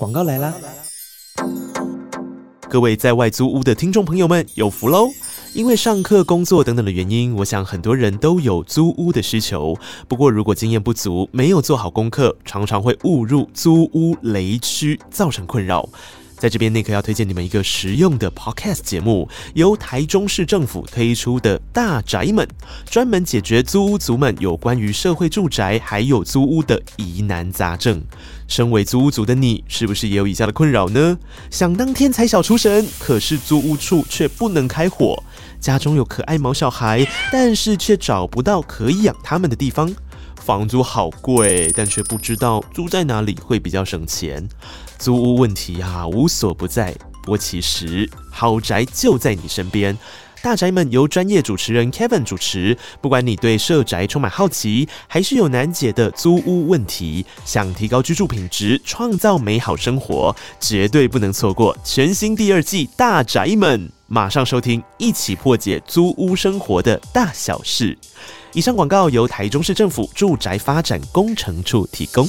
广告来啦！各位在外租屋的听众朋友们，有福喽！因为上课、工作等等的原因，我想很多人都有租屋的需求。不过，如果经验不足，没有做好功课，常常会误入租屋雷区，造成困扰。在这边，内克要推荐你们一个实用的 podcast 节目，由台中市政府推出的《大宅门》，专门解决租屋族们有关于社会住宅还有租屋的疑难杂症。身为租屋族的你，是不是也有以下的困扰呢？想当天才小厨神，可是租屋处却不能开火；家中有可爱毛小孩，但是却找不到可以养他们的地方；房租好贵，但却不知道租在哪里会比较省钱。租屋问题啊，无所不在。不过其实好宅就在你身边。大宅们由专业主持人 Kevin 主持。不管你对社宅充满好奇，还是有难解的租屋问题，想提高居住品质，创造美好生活，绝对不能错过全新第二季大宅们。马上收听，一起破解租屋生活的大小事。以上广告由台中市政府住宅发展工程处提供。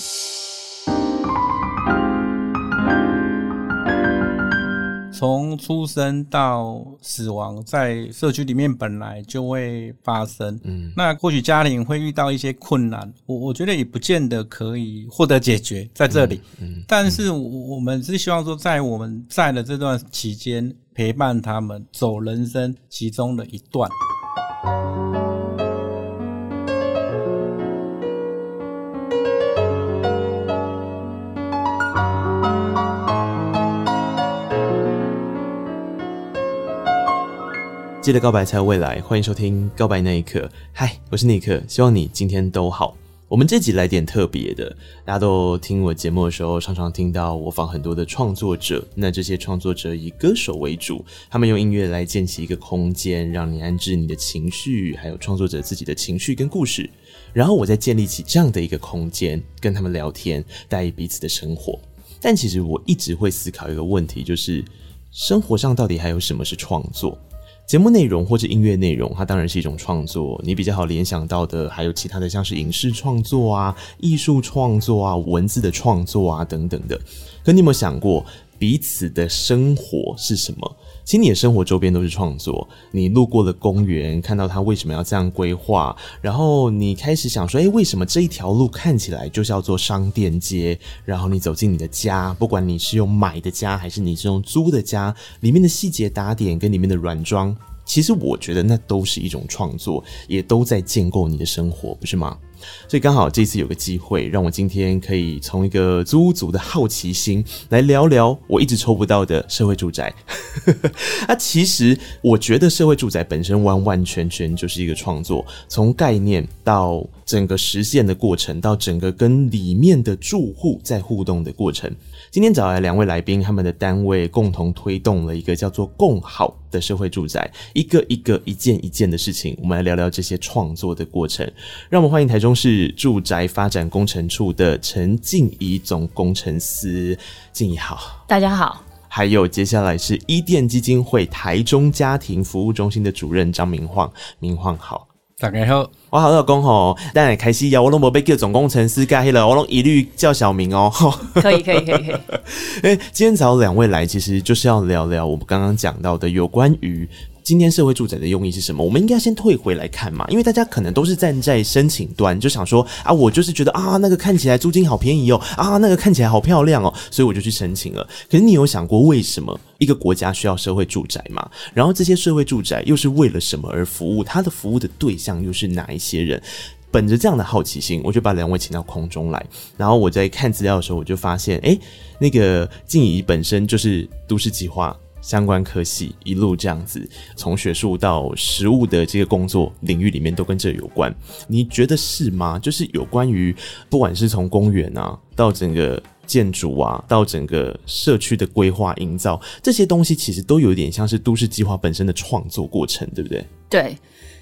从出生到死亡，在社区里面本来就会发生。嗯，那或许家庭会遇到一些困难，我我觉得也不见得可以获得解决在这里。嗯，嗯，但是我们是希望说，在我们在的这段期间，陪伴他们走人生其中的一段。记得告白才有未来，欢迎收听《告白那一刻》。嗨，我是尼克，希望你今天都好。我们这集来点特别的，大家都听我节目的时候，常常听到我访很多的创作者。那这些创作者以歌手为主，他们用音乐来建起一个空间，让你安置你的情绪，还有创作者自己的情绪跟故事。然后我再建立起这样的一个空间，跟他们聊天，带彼此的生活。但其实我一直会思考一个问题，就是生活上到底还有什么是创作？节目内容或者音乐内容，它当然是一种创作。你比较好联想到的，还有其他的，像是影视创作啊、艺术创作啊、文字的创作啊等等的。可你有没有想过，彼此的生活是什么？其实你的生活周边都是创作。你路过了公园，看到它为什么要这样规划，然后你开始想说，诶，为什么这一条路看起来就叫做商店街？然后你走进你的家，不管你是用买的家，还是你是用租的家，里面的细节打点跟里面的软装。其实我觉得那都是一种创作，也都在建构你的生活，不是吗？所以刚好这次有个机会，让我今天可以从一个租屋族的好奇心来聊聊我一直抽不到的社会住宅。啊，其实我觉得社会住宅本身完完全全就是一个创作，从概念到整个实现的过程，到整个跟里面的住户在互动的过程。今天找来两位来宾，他们的单位共同推动了一个叫做“共好”的社会住宅，一个一个、一件一件的事情，我们来聊聊这些创作的过程。让我们欢迎台中市住宅发展工程处的陈静怡总工程师，静怡好，大家好。还有接下来是伊甸基金会台中家庭服务中心的主任张明晃，明晃好。大家好，我好老公吼，但系开始呀，我拢无被叫总工程师盖黑了，我拢一律叫小明哦。可以可以可以可以。哎，今天找两位来，其实就是要聊聊我们刚刚讲到的有关于。今天社会住宅的用意是什么？我们应该先退回来看嘛，因为大家可能都是站在申请端，就想说啊，我就是觉得啊，那个看起来租金好便宜哦，啊，那个看起来好漂亮哦，所以我就去申请了。可是你有想过为什么一个国家需要社会住宅吗？然后这些社会住宅又是为了什么而服务？它的服务的对象又是哪一些人？本着这样的好奇心，我就把两位请到空中来。然后我在看资料的时候，我就发现，哎，那个静怡本身就是都市计划。相关科系一路这样子，从学术到实务的这个工作领域里面都跟这有关，你觉得是吗？就是有关于不管是从公园啊到整个建筑啊，到整个社区的规划营造，这些东西其实都有点像是都市计划本身的创作过程，对不对？对，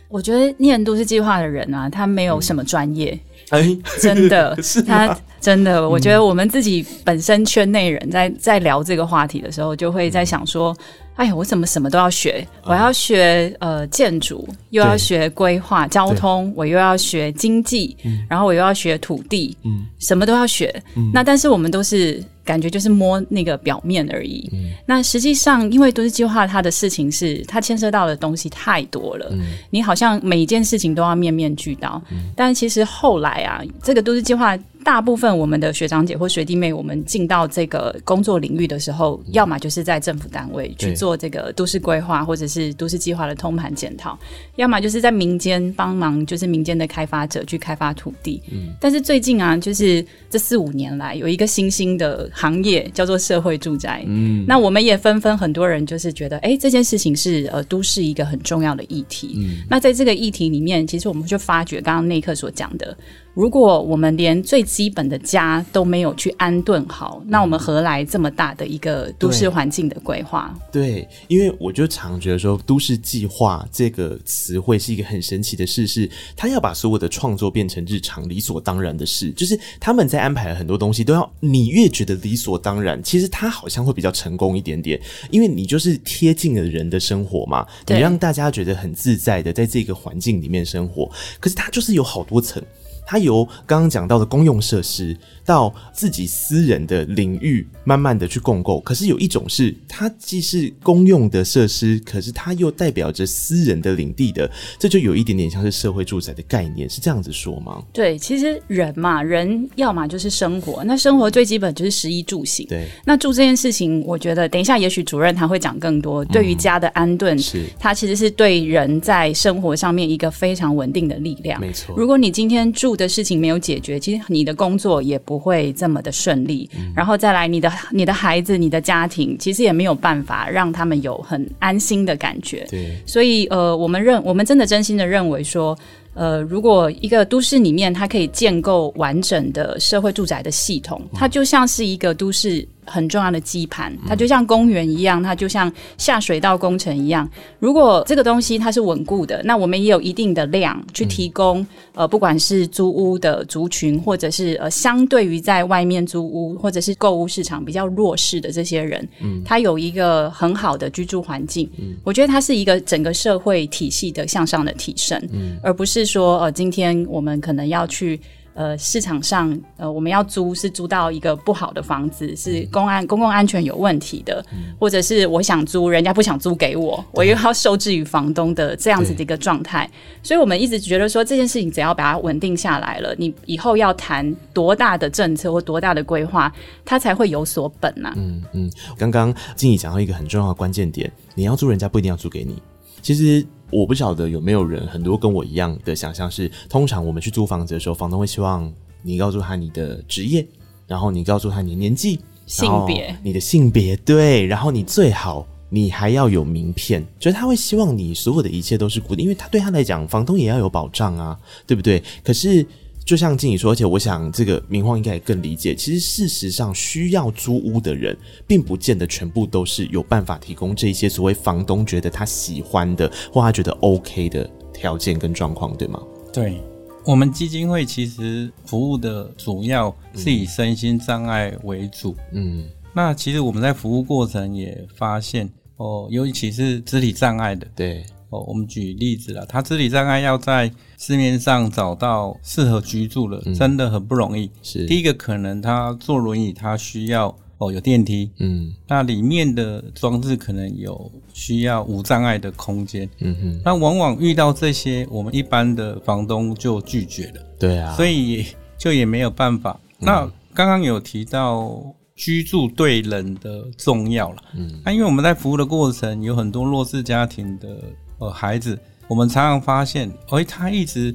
我觉得念都市计划的人啊，他没有什么专业。哎，真的，是他真的，我觉得我们自己本身圈内人在在聊这个话题的时候，就会在想说，哎呀，我怎么什么都要学？我要学呃建筑，又要学规划交通，我又要学经济，然后我又要学土地，嗯，什么都要学。那但是我们都是。感觉就是摸那个表面而已。嗯、那实际上，因为都市计划，它的事情是它牵涉到的东西太多了。嗯、你好像每一件事情都要面面俱到。嗯、但其实后来啊，这个都市计划。大部分我们的学长姐或学弟妹，我们进到这个工作领域的时候，要么就是在政府单位去做这个都市规划或者是都市计划的通盘检讨，要么就是在民间帮忙，就是民间的开发者去开发土地。嗯，但是最近啊，就是这四五年来有一个新兴的行业叫做社会住宅。嗯，那我们也纷纷很多人就是觉得，哎，这件事情是呃都市一个很重要的议题。嗯，那在这个议题里面，其实我们就发觉刚刚内克所讲的。如果我们连最基本的家都没有去安顿好，那我们何来这么大的一个都市环境的规划？对，因为我就常觉得说，都市计划这个词汇是一个很神奇的事，是他要把所有的创作变成日常理所当然的事，就是他们在安排了很多东西，都要你越觉得理所当然，其实他好像会比较成功一点点，因为你就是贴近了人的生活嘛，你让大家觉得很自在的在这个环境里面生活，可是它就是有好多层。它由刚刚讲到的公用设施到自己私人的领域，慢慢的去共构。可是有一种是，它既是公用的设施，可是它又代表着私人的领地的，这就有一点点像是社会住宅的概念，是这样子说吗？对，其实人嘛，人要么就是生活，那生活最基本就是食衣住行。对，那住这件事情，我觉得等一下也许主任他会讲更多。对于家的安顿，嗯，是它其实是对人在生活上面一个非常稳定的力量。没错，如果你今天住的事情没有解决，其实你的工作也不会这么的顺利。嗯、然后再来，你的你的孩子、你的家庭，其实也没有办法让他们有很安心的感觉。对，所以呃，我们认我们真的真心的认为说。呃，如果一个都市里面它可以建构完整的社会住宅的系统，它就像是一个都市很重要的基盘，它就像公园一样，它就像下水道工程一样。如果这个东西它是稳固的，那我们也有一定的量去提供，呃，不管是租屋的族群，或者是呃，相对于在外面租屋或者是购物市场比较弱势的这些人，嗯，他有一个很好的居住环境。嗯，我觉得它是一个整个社会体系的向上的提升，嗯，而不是。说呃，今天我们可能要去呃市场上呃，我们要租是租到一个不好的房子，是公安公共安全有问题的，嗯、或者是我想租，人家不想租给我，我又要受制于房东的这样子的一个状态。所以，我们一直觉得说这件事情只要把它稳定下来了，你以后要谈多大的政策或多大的规划，它才会有所本呐、啊。嗯嗯，刚刚静怡讲到一个很重要的关键点，你要租人家不一定要租给你，其实。我不晓得有没有人，很多跟我一样的想象是，通常我们去租房子的时候，房东会希望你告诉他你的职业，然后你告诉他你的年纪、性别、你的性别，对，然后你最好你还要有名片，就是他会希望你所有的一切都是固定，因为他对他来讲，房东也要有保障啊，对不对？可是。就像静怡说，而且我想这个明晃应该也更理解。其实事实上，需要租屋的人，并不见得全部都是有办法提供这些所谓房东觉得他喜欢的或他觉得 OK 的条件跟状况，对吗？对，我们基金会其实服务的主要是以身心障碍为主。嗯，那其实我们在服务过程也发现，哦，尤其是肢体障碍的，对。哦，我们举例子了，他肢体障碍要在市面上找到适合居住的，嗯、真的很不容易。是第一个，可能他坐轮椅，他需要哦有电梯，嗯，那里面的装置可能有需要无障碍的空间，嗯哼。那往往遇到这些，我们一般的房东就拒绝了，对啊，所以就也没有办法。嗯、那刚刚有提到居住对人的重要了，嗯，那因为我们在服务的过程，有很多弱势家庭的。呃，孩子，我们常常发现，哎，他一直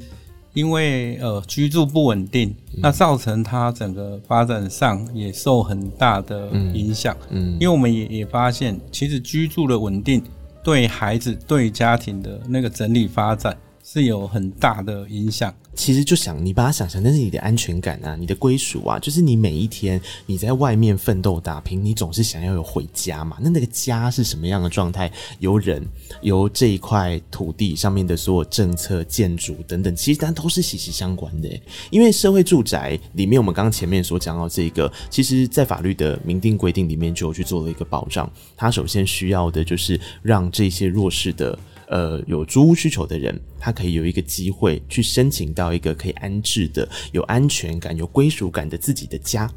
因为呃居住不稳定，嗯、那造成他整个发展上也受很大的影响。嗯，嗯因为我们也也发现，其实居住的稳定对孩子对家庭的那个整体发展是有很大的影响。其实就想你把它想象那是你的安全感啊，你的归属啊，就是你每一天你在外面奋斗打拼，你总是想要有回家嘛。那那个家是什么样的状态？由人，由这一块土地上面的所有政策、建筑等等，其实它都是息息相关的。因为社会住宅里面，我们刚刚前面所讲到这个，其实在法律的明定规定里面就有去做了一个保障。它首先需要的就是让这些弱势的。呃，有租屋需求的人，他可以有一个机会去申请到一个可以安置的、有安全感、有归属感的自己的家。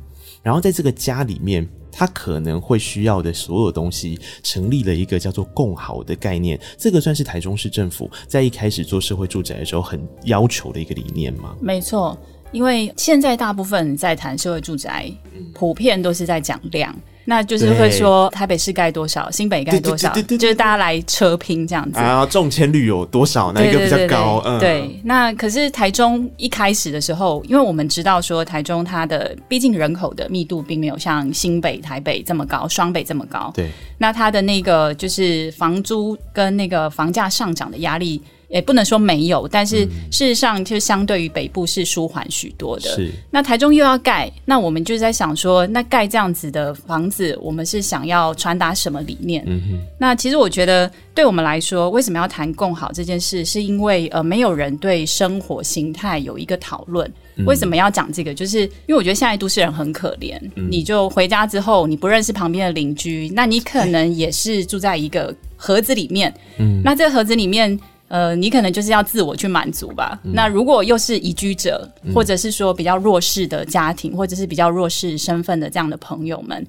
然后在这个家里面，他可能会需要的所有东西，成立了一个叫做“共好”的概念。这个算是台中市政府在一开始做社会住宅的时候很要求的一个理念吗？没错，因为现在大部分在谈社会住宅，普遍都是在讲量。那就是会说台北市盖多少，新北盖多少，就是大家来车拼这样子。啊，中签率有多少？哪一个比较高？嗯。对，那可是台中一开始的时候，因为我们知道说台中它的毕竟人口的密度并没有像新北、台北这么高，双北这么高。对。那它的那个就是房租跟那个房价上涨的压力。也不能说没有，但是事实上就相对于北部是舒缓许多的。是，那台中又要盖，那我们就在想说，那盖这样子的房子，我们是想要传达什么理念？嗯哼。那其实我觉得，对我们来说，为什么要谈共好这件事，是因为呃，没有人对生活形态有一个讨论。为什么要讲这个？就是因为我觉得现在都市人很可怜，嗯。你就回家之后，你不认识旁边的邻居，那你可能也是住在一个盒子里面。嗯。那这个盒子里面。呃，你可能就是要自我去满足吧。嗯。那如果又是移居者，或者是说比较弱势的家庭，或者是比较弱势身份的这样的朋友们，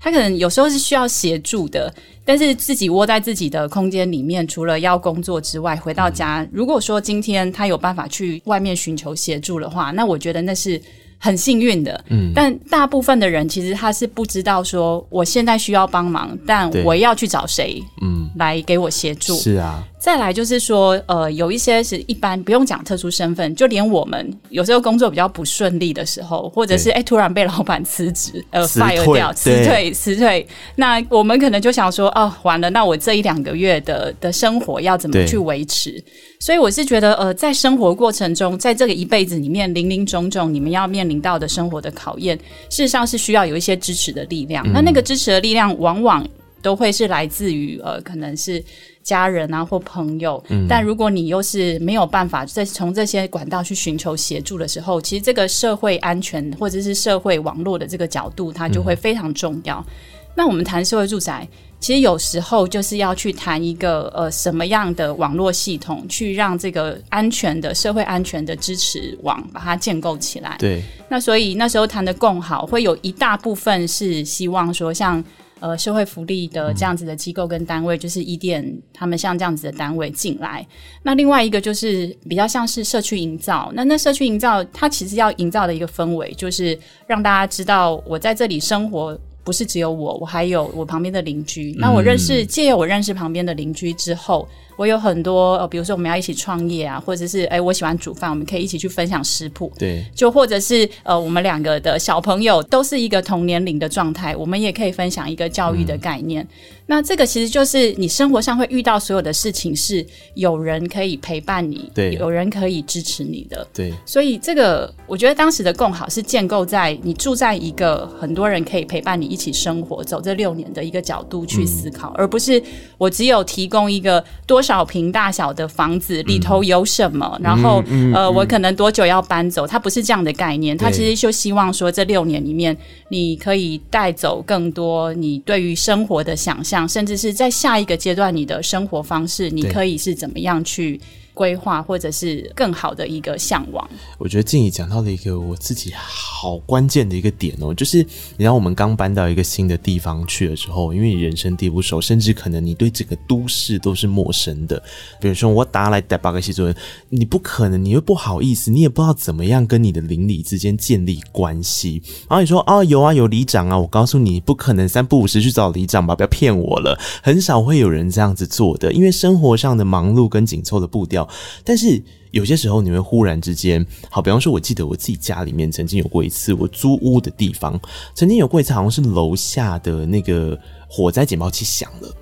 他可能有时候是需要协助的，但是自己窝在自己的空间里面，除了要工作之外，回到家，如果说今天他有办法去外面寻求协助的话，那我觉得那是。很幸运的，嗯，但大部分的人其实他是不知道说我现在需要帮忙，但我要去找谁，嗯，来给我协助，是啊。再来就是说，呃，有一些是一般不用讲特殊身份，就连我们有时候工作比较不顺利的时候，或者是哎突然被老板辞职，呃，fire 掉，辞退，辞退，那我们可能就想说，哦，完了，那我这一两个月的的生活要怎么去维持？所以我是觉得，呃，在生活过程中，在这个一辈子里面，林林总总，你们要面临到的生活的考验，事实上是需要有一些支持的力量。嗯、那那个支持的力量，往往都会是来自于呃，可能是家人啊或朋友。嗯、但如果你又是没有办法在从这些管道去寻求协助的时候，其实这个社会安全或者是社会网络的这个角度，它就会非常重要。嗯、那我们谈社会住宅。其实有时候就是要去谈一个呃什么样的网络系统，去让这个安全的社会安全的支持网把它建构起来。对。那所以那时候谈的共好，会有一大部分是希望说像呃社会福利的这样子的机构跟单位，嗯、就是伊甸他们像这样子的单位进来。那另外一个就是比较像是社区营造。那那社区营造，它其实要营造的一个氛围，就是让大家知道我在这里生活。不是只有我，我还有我旁边的邻居。那我认识，借由我认识旁边的邻居之后。我有很多呃，比如说我们要一起创业啊，或者是哎、欸，我喜欢煮饭，我们可以一起去分享食谱。对，就或者是呃，我们两个的小朋友都是一个同年龄的状态，我们也可以分享一个教育的概念。嗯、那这个其实就是你生活上会遇到所有的事情，是有人可以陪伴你，对，有人可以支持你的。对，所以这个我觉得当时的共好是建构在你住在一个很多人可以陪伴你一起生活走这六年的一个角度去思考，嗯、而不是我只有提供一个多少。小坪大小的房子里头有什么？嗯、然后、嗯嗯、呃，我可能多久要搬走？它不是这样的概念，它其实就希望说，这六年里面，你可以带走更多你对于生活的想象，甚至是在下一个阶段你的生活方式，你可以是怎么样去。规划或者是更好的一个向往，我觉得静怡讲到了一个我自己好关键的一个点哦，就是你让我们刚搬到一个新的地方去的时候，因为你人生地不熟，甚至可能你对整个都市都是陌生的。比如说我打来打八个西族你不可能，你又不好意思，你也不知道怎么样跟你的邻里之间建立关系。然后你说哦，有啊，有里长啊，我告诉你，不可能三不五时去找里长吧，不要骗我了，很少会有人这样子做的，因为生活上的忙碌跟紧凑的步调。但是有些时候你会忽然之间，好，比方说，我记得我自己家里面曾经有过一次，我租屋的地方曾经有过一次，好像是楼下的那个火灾警报器响了，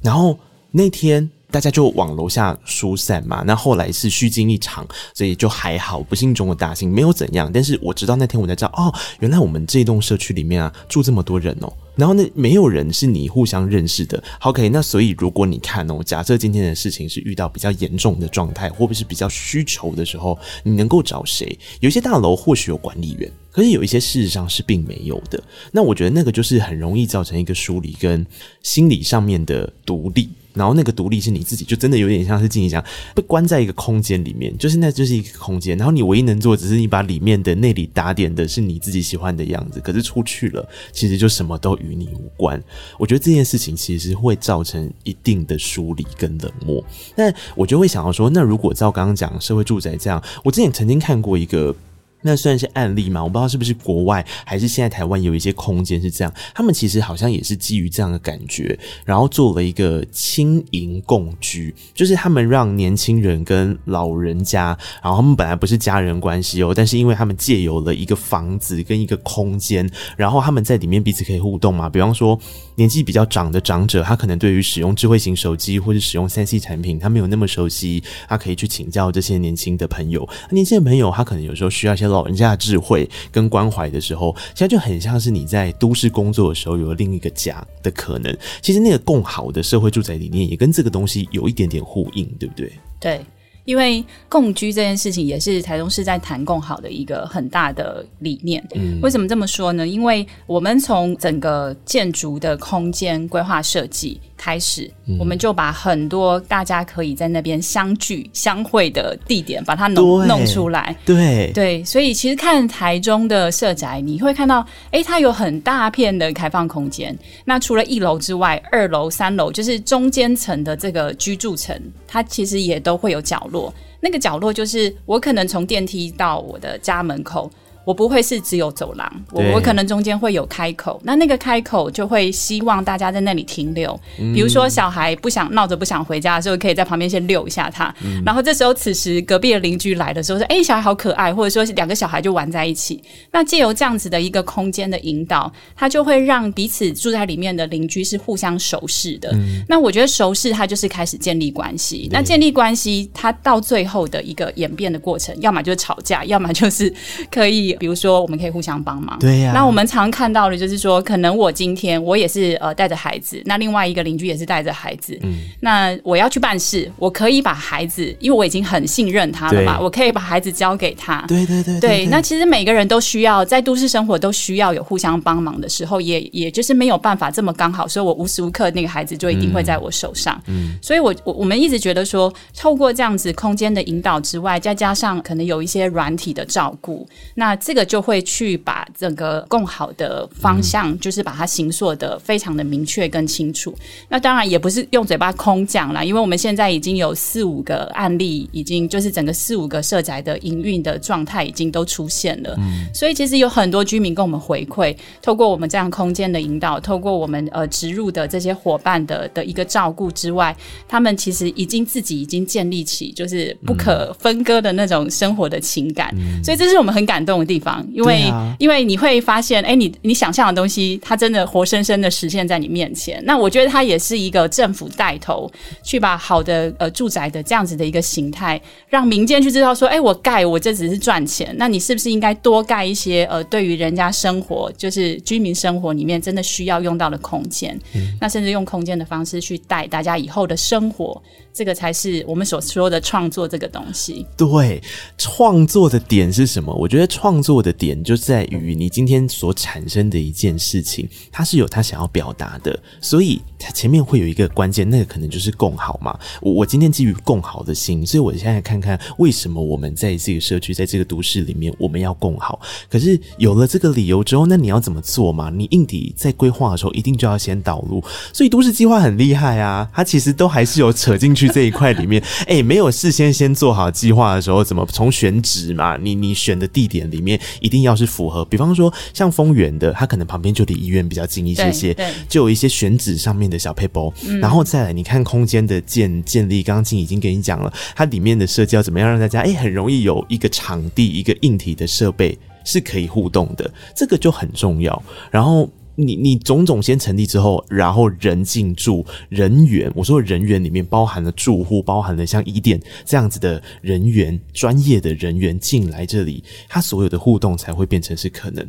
然后那天。大家就往楼下疏散嘛。那后来是虚惊一场，所以就还好，不幸中的大幸，没有怎样。但是我知道那天我才知道，哦，原来我们这栋社区里面啊住这么多人哦。然后那，没有人是你互相认识的。OK，那所以如果你看哦，假设今天的事情是遇到比较严重的状态，或者是比较需求的时候，你能够找谁？有一些大楼或许有管理员，可是有一些事实上是并没有的。那我觉得那个就是很容易造成一个疏离跟心理上面的独立。然后那个独立是你自己，就真的有点像是静怡讲，被关在一个空间里面，就是那就是一个空间。然后你唯一能做，只是你把里面的内里打点的是你自己喜欢的样子。可是出去了，其实就什么都与你无关。我觉得这件事情其实会造成一定的疏离跟冷漠。但我就会想要说，那如果照刚刚讲社会住宅这样，我之前曾经看过一个。那算是案例吗？我不知道是不是国外还是现在台湾有一些空间是这样，他们其实好像也是基于这样的感觉，然后做了一个轻盈共居，就是他们让年轻人跟老人家，然后他们本来不是家人关系哦，但是因为他们借由了一个房子跟一个空间，然后他们在里面彼此可以互动嘛，比方说年纪比较长的长者，他可能对于使用智慧型手机或者使用三 C 产品，他没有那么熟悉，他可以去请教这些年轻的朋友，年轻的朋友他可能有时候需要一些。老人家的智慧跟关怀的时候，现在就很像是你在都市工作的时候有了另一个家的可能。其实那个共好的社会住宅理念也跟这个东西有一点点呼应，对不对？对。因为共居这件事情也是台中市在谈共好的一个很大的理念。嗯，为什么这么说呢？因为我们从整个建筑的空间规划设计开始，嗯，我们就把很多大家可以在那边相聚相会的地点，把它弄弄出来。对对，所以其实看台中的社宅，你会看到，诶，它有很大片的开放空间。那除了一楼之外，二楼、三楼就是中间层的这个居住层，它其实也都会有角落。那个角落就是我可能从电梯到我的家门口。我不会是只有走廊，我我可能中间会有开口，那那个开口就会希望大家在那里停留。嗯、比如说小孩不想闹着不想回家的时候，可以在旁边先遛一下他。嗯、然后这时候此时隔壁的邻居来的时候说：“哎、欸，小孩好可爱。”或者说两个小孩就玩在一起。那借由这样子的一个空间的引导，他就会让彼此住在里面的邻居是互相熟识的。嗯、那我觉得熟识，他就是开始建立关系。那建立关系，他到最后的一个演变的过程，要么就是吵架，要么就是可以。比如说，我们可以互相帮忙。对呀、啊。那我们常看到的就是说，可能我今天我也是呃带着孩子，那另外一个邻居也是带着孩子。嗯。那我要去办事，我可以把孩子，因为我已经很信任他了嘛，我可以把孩子交给他。对对对，对。对。那其实每个人都需要在都市生活都需要有互相帮忙的时候，也也就是没有办法这么刚好，所以我无时无刻那个孩子就一定会在我手上。嗯。嗯，所以我我我们一直觉得说，透过这样子空间的引导之外，再加上可能有一些软体的照顾，那这个就会去把整个共好的方向，嗯、就是把它形塑的非常的明确跟清楚。那当然也不是用嘴巴空讲啦，因为我们现在已经有四五个案例，已经就是整个四五个社宅的营运的状态已经都出现了。嗯，所以其实有很多居民跟我们回馈，透过我们这样空间的引导，透过我们呃植入的这些伙伴的的一个照顾之外，他们其实已经自己已经建立起就是不可分割的那种生活的情感。嗯、所以这是我们很感动的地方。因为，啊、因为你会发现，哎，你你想象的东西，它真的活生生的实现在你面前。那我觉得它也是一个政府带头去把好的呃住宅的这样子的一个形态，让民间去知道说，哎，我盖我这只是赚钱，那你是不是应该多盖一些呃，对于人家生活，就是居民生活里面真的需要用到的空间？嗯、那甚至用空间的方式去带大家以后的生活，这个才是我们所说的创作这个东西。对，创作的点是什么？我觉得创作的点。就在于你今天所产生的一件事情，它是有它想要表达的，所以它前面会有一个关键，那个可能就是共好嘛。我我今天基于共好的心，所以我现在看看为什么我们在这个社区，在这个都市里面，我们要共好。可是有了这个理由之后，那你要怎么做嘛？你硬底在规划的时候，一定就要先导入。所以都市计划很厉害啊，它其实都还是有扯进去这一块里面。哎、欸，没有事先先做好计划的时候，怎么从选址嘛？你你选的地点里面一定。要是符合，比方说像丰原的，它可能旁边就离医院比较近一些些，就有一些选址上面的小撇步，嗯、然后再来你看空间的建建立，刚刚静已经给你讲了，它里面的设计要怎么样让大家哎、欸、很容易有一个场地一个硬体的设备是可以互动的，这个就很重要。然后你你种种先成立之后，然后人进驻人员，我说人员里面包含了住户，包含了像伊甸这样子的人员，专业的人员进来这里，他所有的互动才会变成是可能。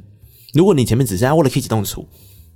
如果你前面只是啊，为了 K 启动处。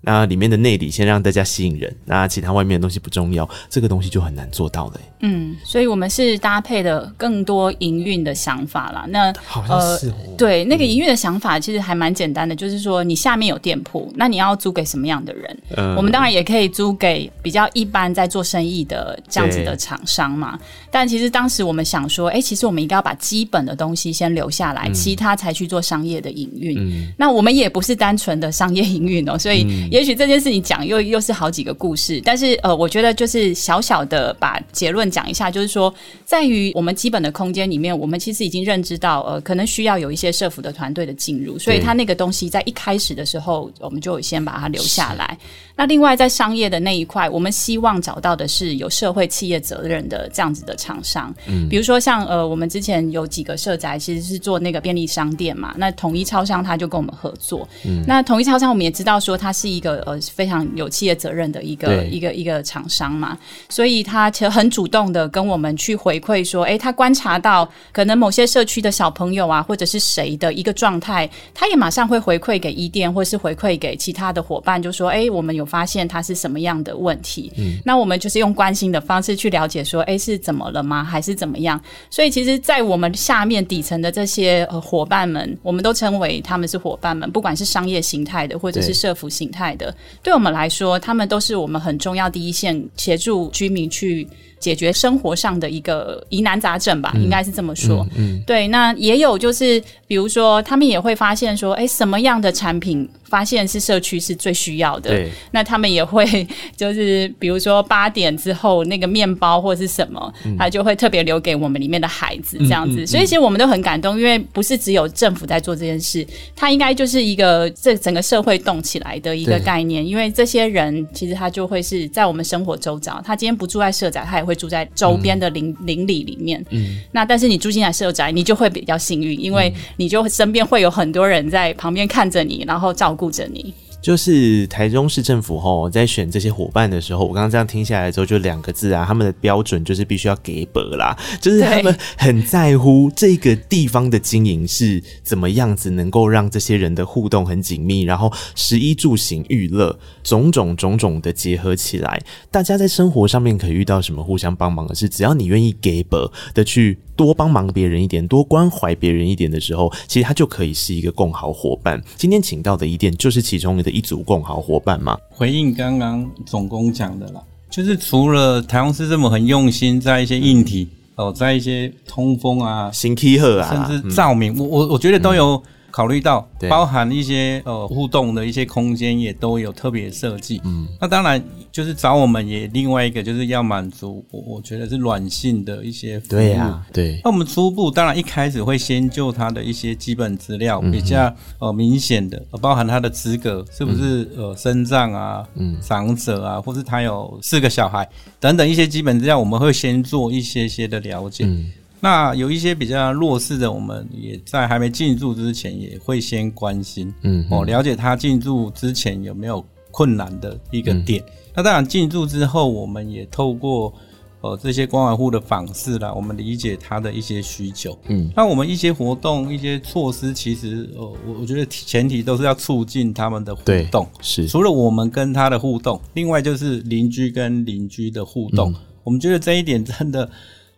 那里面的内里先让大家吸引人，那其他外面的东西不重要，这个东西就很难做到的。嗯，所以我们是搭配的更多营运的想法啦。那好像是、哦呃、对那个营运的想法其实还蛮简单的，嗯、就是说你下面有店铺，那你要租给什么样的人？嗯，我们当然也可以租给比较一般在做生意的这样子的厂商嘛。但其实当时我们想说，哎、欸，其实我们应该要把基本的东西先留下来，嗯、其他才去做商业的营运。嗯，那我们也不是单纯的商业营运哦，所以。嗯也许这件事情讲又又是好几个故事，但是呃，我觉得就是小小的把结论讲一下，就是说，在于我们基本的空间里面，我们其实已经认知到，呃，可能需要有一些社服的团队的进入，所以他那个东西在一开始的时候，我们就先把它留下来。那另外在商业的那一块，我们希望找到的是有社会企业责任的这样子的厂商，嗯，比如说像呃，我们之前有几个社宅其实是做那个便利商店嘛，那统一超商他就跟我们合作，嗯，那统一超商我们也知道说它是一。个呃非常有企业责任的一个一个一个厂商嘛，所以他其实很主动的跟我们去回馈说，哎，他观察到可能某些社区的小朋友啊，或者是谁的一个状态，他也马上会回馈给一店，或是回馈给其他的伙伴，就说，哎，我们有发现他是什么样的问题，嗯，那我们就是用关心的方式去了解，说，哎，是怎么了吗？还是怎么样？所以其实，在我们下面底层的这些呃伙伴们，我们都称为他们是伙伴们，不管是商业形态的，或者是社服形态。的，对我们来说，他们都是我们很重要第一线协助居民去解决生活上的一个疑难杂症吧，嗯、应该是这么说。嗯，嗯对。那也有就是，比如说，他们也会发现说，哎，什么样的产品？发现是社区是最需要的，对那他们也会 就是比如说八点之后那个面包或是什么，嗯、他就会特别留给我们里面的孩子这样子。嗯嗯嗯、所以其实我们都很感动，因为不是只有政府在做这件事，它应该就是一个这整个社会动起来的一个概念。因为这些人其实他就会是在我们生活周遭，他今天不住在社宅，他也会住在周边的邻邻里里面。嗯，那但是你住进来社宅，你就会比较幸运，因为你就身边会有很多人在旁边看着你，然后照顾。顾着你。就是台中市政府吼，在选这些伙伴的时候，我刚刚这样听下来之后，就两个字啊，他们的标准就是必须要给本啦，就是他们很在乎这个地方的经营是怎么样子，能够让这些人的互动很紧密，然后食衣住行娱乐种种种种的结合起来，大家在生活上面可以遇到什么互相帮忙的事，只要你愿意给本的去多帮忙别人一点，多关怀别人一点的时候，其实他就可以是一个共好伙伴。今天请到的伊甸就是其中的。一组共好伙伴吗？回应刚刚总工讲的啦，就是除了台湾市这么很用心在一些硬体哦、嗯，在一些通风啊、新气候啊，甚至照明，嗯、我我我觉得都有。考虑到包含一些呃互动的一些空间，也都有特别设计。嗯，那当然就是找我们也另外一个就是要满足我我觉得是软性的一些服务。对呀、啊，对。那我们初步当然一开始会先就他的一些基本资料比较呃明显的，包含他的资格是不是呃身障啊、嗯长者啊，或是他有四个小孩等等一些基本资料，我们会先做一些些的了解。嗯。那有一些比较弱势的，我们也在还没进驻之前，也会先关心，嗯，哦，了解他进驻之前有没有困难的一个点。嗯、那当然进驻之后，我们也透过呃这些关怀户的访视啦，我们理解他的一些需求。嗯，那我们一些活动、一些措施，其实呃，我我觉得前提都是要促进他们的互动。是，除了我们跟他的互动，另外就是邻居跟邻居的互动。嗯、我们觉得这一点真的。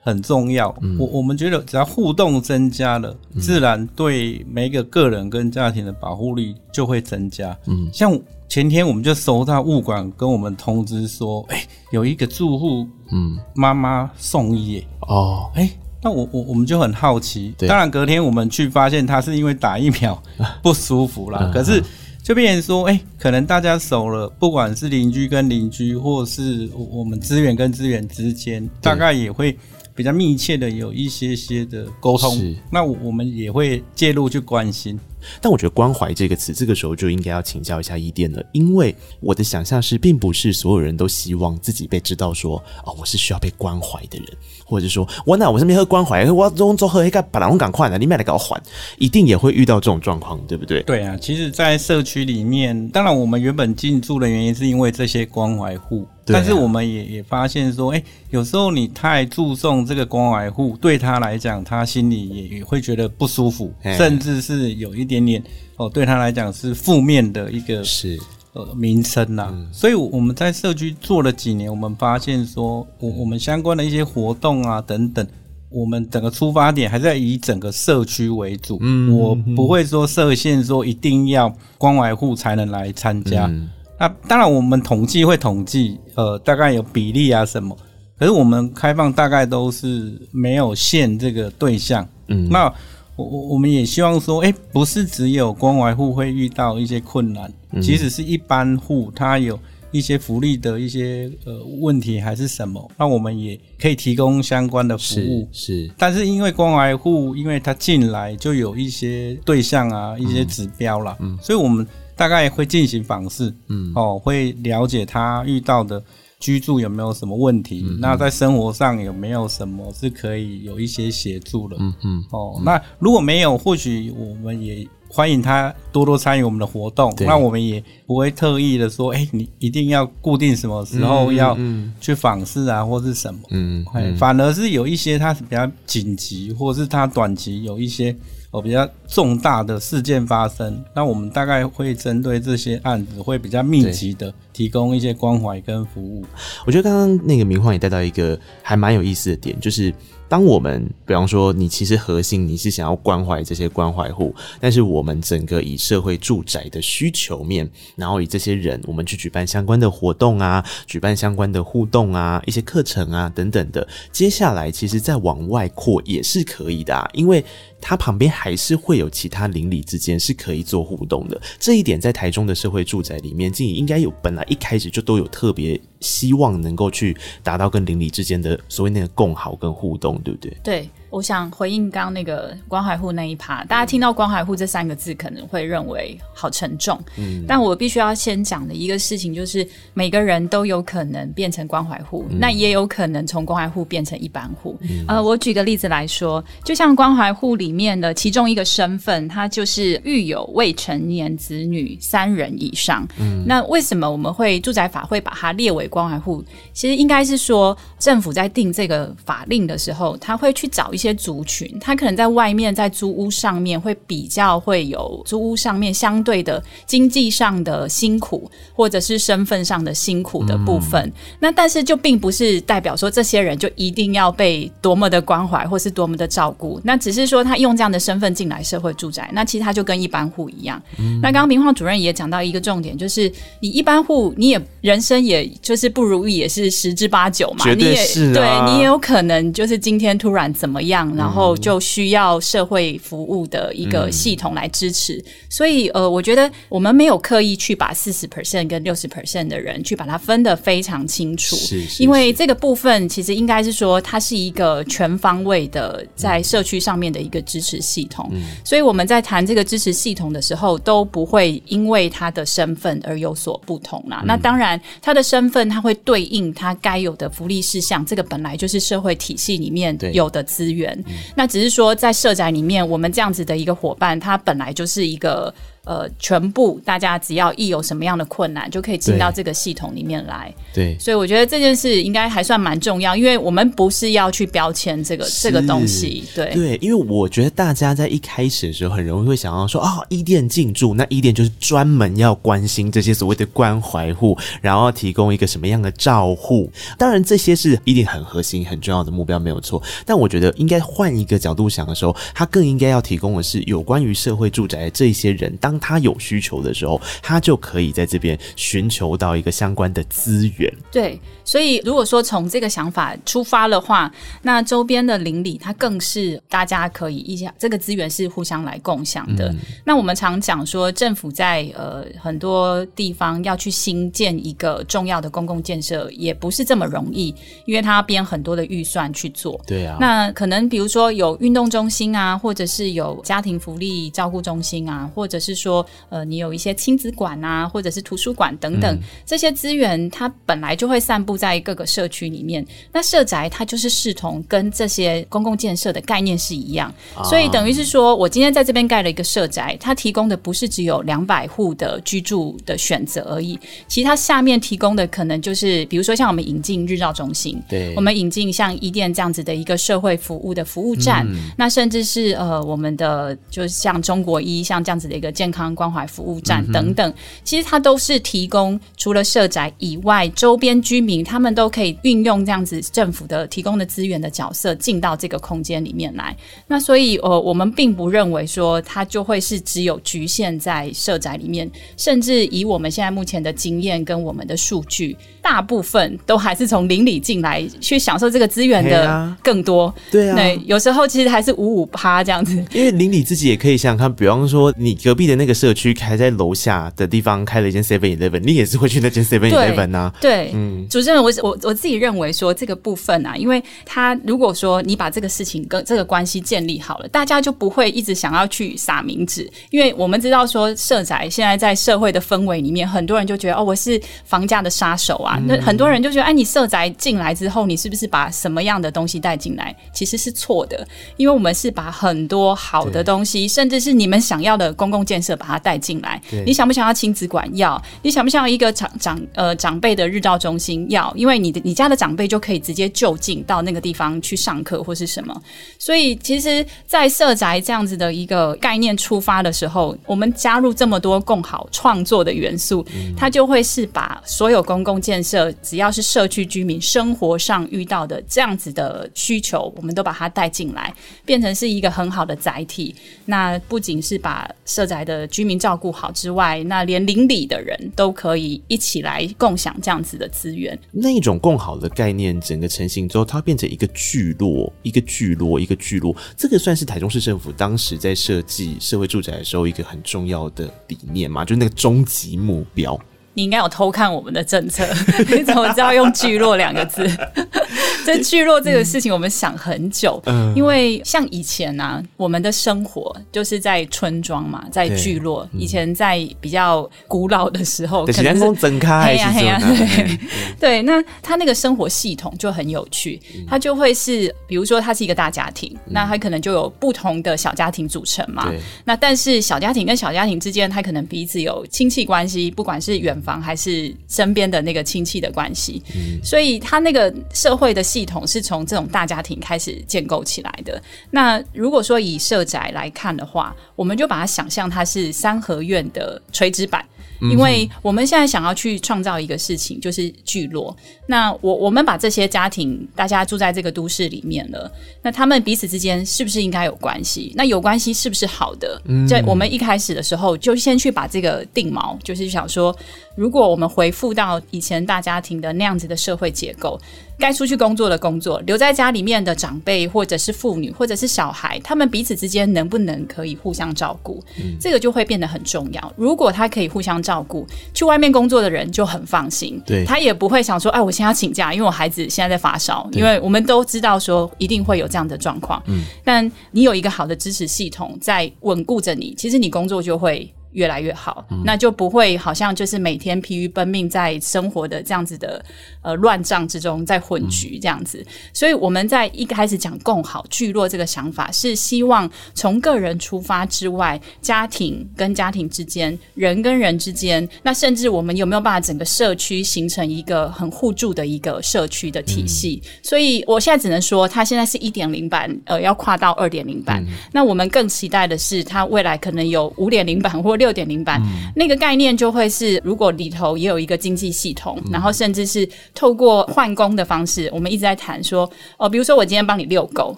很重要，嗯、我我们觉得只要互动增加了，嗯、自然对每一个个人跟家庭的保护力就会增加。嗯，像前天我们就收到物管跟我们通知说，哎、欸，有一个住户，嗯，妈妈送医，哦，哎、欸，那我我我们就很好奇，对。当然隔天我们去发现他是因为打疫苗 不舒服啦，啊、可是就变成说，哎、欸，可能大家熟了，不管是邻居跟邻居，或是我们资源跟资源之间，大概也会。比较密切的有一些些的沟通，是那我们也会介入去关心。但我觉得“关怀”这个词，这个时候就应该要请教一下伊甸了，因为我的想象是，并不是所有人都希望自己被知道说，哦，我是需要被关怀的人，或者说，我那我身边喝关怀，我中中喝一个把人赶快的，你买来搞还，一定也会遇到这种状况，对不对？对啊，其实，在社区里面，当然我们原本进驻的原因是因为这些关怀户。但是我们也也发现说，哎、欸，有时候你太注重这个关怀户，对他来讲，他心里也也会觉得不舒服，甚至是有一点点哦，对他来讲是负面的一个是呃名称呐、嗯。所以我们在社区做了几年，我们发现说，我我们相关的一些活动啊等等，我们整个出发点还是要以整个社区为主。嗯，我不会说设限说一定要关怀户才能来参加。嗯那当然，我们统计会统计，呃，大概有比例啊什么。可是我们开放大概都是没有限这个对象。嗯，那我我我们也希望说，哎、欸，不是只有关怀户会遇到一些困难，即使是一般户，他有一些福利的一些呃问题还是什么，那我们也可以提供相关的服务。是，是但是因为关怀户，因为他进来就有一些对象啊，一些指标啦，嗯，所以我们。大概会进行访视，嗯，哦，会了解他遇到的居住有没有什么问题，嗯、那在生活上有没有什么是可以有一些协助的，嗯嗯，哦，那如果没有，或许我们也欢迎他多多参与我们的活动，那我们也不会特意的说，哎、欸，你一定要固定什么时候要去访视啊，或是什么，嗯，嗯，反而是有一些他是比较紧急，或是他短期有一些。哦，比较重大的事件发生，那我们大概会针对这些案子，会比较密集的提供一些关怀跟服务。我觉得刚刚那个明晃也带到一个还蛮有意思的点，就是。当我们比方说，你其实核心你是想要关怀这些关怀户，但是我们整个以社会住宅的需求面，然后以这些人，我们去举办相关的活动啊，举办相关的互动啊，一些课程啊等等的，接下来其实再往外扩也是可以的啊，因为它旁边还是会有其他邻里之间是可以做互动的。这一点在台中的社会住宅里面，经营应该有本来一开始就都有特别希望能够去达到跟邻里之间的所谓那个共好跟互动。对不对？对。我想回应刚刚那个关怀户那一趴，大家听到关怀户这三个字可能会认为好沉重，嗯，但我必须要先讲的一个事情就是，每个人都有可能变成关怀户，嗯，那也有可能从关怀户变成一般户。嗯，呃，我举个例子来说，就像关怀户里面的其中一个身份，他就是育有未成年子女三人以上。嗯，那为什么我们会住宅法会把它列为关怀户？其实应该是说，政府在定这个法令的时候，他会去找一些。族群，他可能在外面在租屋上面会比较会有租屋上面相对的经济上的辛苦，或者是身份上的辛苦的部分。嗯、那但是就并不是代表说这些人就一定要被多么的关怀或是多么的照顾。那只是说他用这样的身份进来社会住宅，那其实他就跟一般户一样。嗯、那刚刚明晃主任也讲到一个重点，就是你一般户你也人生也就是不如意也是十之八九嘛，你也对你也有可能就是今天突然怎么样。然后就需要社会服务的一个系统来支持，嗯、所以呃，我觉得我们没有刻意去把四十 percent 跟六十 percent 的人去把它分得非常清楚，是是是，因为这个部分其实应该是说它是一个全方位的在社区上面的一个支持系统，嗯、所以我们在谈这个支持系统的时候都不会因为他的身份而有所不同啦。嗯、那当然，他的身份他会对应他该有的福利事项，这个本来就是社会体系里面有的资源。嗯、那只是说，在社宅里面，我们这样子的一个伙伴，他本来就是一个。呃，全部大家只要一有什么样的困难，就可以进到这个系统里面来。对，所以我觉得这件事应该还算蛮重要，因为我们不是要去标签这个这个东西。对对，因为我觉得大家在一开始的时候很容易会想到说啊，伊甸进驻，那伊甸就是专门要关心这些所谓的关怀户，然后提供一个什么样的照护。当然，这些是一定很核心、很重要的目标，没有错。但我觉得应该换一个角度想的时候，他更应该要提供的是有关于社会住宅的这些人当。当他有需求的时候，他就可以在这边寻求到一个相关的资源。对，所以如果说从这个想法出发的话，那周边的邻里它更是大家可以一下这个资源是互相来共享的。嗯、那我们常讲说，政府在呃很多地方要去新建一个重要的公共建设，也不是这么容易，因为它要编很多的预算去做。对啊，那可能比如说有运动中心啊，或者是有家庭福利照顾中心啊，或者是说呃你有一些亲子馆啊，或者是图书馆等等、嗯、这些资源，它本来就会散布在各个社区里面。那社宅它就是视同跟这些公共建设的概念是一样，啊、所以等于是说我今天在这边盖了一个社宅，它提供的不是只有两百户的居住的选择而已，其实它下面提供的可能就是比如说像我们引进日照中心，对，我们引进像伊甸这样子的一个社会服务的服务站，嗯、那甚至是呃我们的就是像中国医像这样子的一个健康关怀服务站等等，嗯、其实它都是提供除了社宅以外，周边居民他们都可以运用这样子政府的提供的资源的角色进到这个空间里面来。那所以呃我们并不认为说它就会是只有局限在社宅里面，甚至以我们现在目前的经验跟我们的数据，大部分都还是从邻里进来去享受这个资源的更多。对啊，对，有时候其实还是五五趴这样子。因为邻里自己也可以想想看，比方说你隔壁的那个社区开在楼下的地方开了一间 Seven Eleven，你也是会去那间 Seven Eleven 啊。对，嗯，主持人，我我我自己认为说这个部分啊，因为他如果说你把这个事情跟这个关系建立好了，大家就不会一直想要去撒名字，因为我们知道说社宅现在在社会的氛围里面，很多人就觉得哦，我是房价的杀手啊。嗯、那很多人就觉得，哎，你社宅进来之后，你是不是把什么样的东西带进来？其实是错的，因为我们是把很多好的东西，甚至是你们想要的公共建设，把它带进来。你想不想要亲子馆？要。你想不想要一个长长呃长辈的日照中心？要。因为你的你家的长辈就可以直接就近到那个地方去上课或是什么。所以其实，在社宅这样子的一个概念出发的时候，我们加入这么多共好创作的元素，嗯、它就会是把所有公共建设，只要是社区居民生活上遇到的这样子的需求，我们都把它带进来，变成是一个很好的载体。那不仅是把社宅的居民照顾好之外，那连邻里的人都可以一起来共享这样子的资源。那一种共好的概念，整个成型之后，它变成一个聚落，一个聚落，一个聚落。这个算是台中市政府当时在设计社会住宅的时候一个很重要的理念嘛，就是那个终极目标。你应该有偷看我们的政策，你怎么知道用“聚落”两个字？这聚落这个事情，我们想很久，嗯、因为像以前啊，我们的生活就是在村庄嘛，在聚落。嗯、以前在比较古老的时候，可能是整开，黑呀黑呀，对对。那他那个生活系统就很有趣，他就会是，比如说他是一个大家庭，嗯、那他可能就有不同的小家庭组成嘛。那但是小家庭跟小家庭之间，他可能彼此有亲戚关系，不管是远房还是身边的那个亲戚的关系。嗯、所以他那个社会的。系统是从这种大家庭开始建构起来的。那如果说以社宅来看的话，我们就把它想象它是三合院的垂直版。因为我们现在想要去创造一个事情，就是聚落。那我我们把这些家庭，大家住在这个都市里面了，那他们彼此之间是不是应该有关系？那有关系是不是好的？在我们一开始的时候，就先去把这个定锚，就是想说，如果我们回复到以前大家庭的那样子的社会结构，该出去工作的工作，留在家里面的长辈或者是妇女或者是小孩，他们彼此之间能不能可以互相照顾？这个就会变得很重要。如果他可以互相照顾，去外面工作的人就很放心，对，他也不会想说，哎，我现在要请假，因为我孩子现在在发烧。因为我们都知道说一定会有这样的状况，嗯，但你有一个好的支持系统在稳固着你，其实你工作就会。越来越好，嗯、那就不会好像就是每天疲于奔命在生活的这样子的呃乱象之中在混局这样子。嗯、所以我们在一开始讲共好聚落这个想法，是希望从个人出发之外，家庭跟家庭之间，人跟人之间，那甚至我们有没有办法整个社区形成一个很互助的一个社区的体系？嗯、所以我现在只能说，它现在是一点零版，呃，要跨到二点零版。嗯、那我们更期待的是，它未来可能有五点零版或六点零版，嗯、那个概念就会是，如果里头也有一个经济系统，嗯、然后甚至是透过换工的方式，我们一直在谈说，哦，比如说我今天帮你遛狗，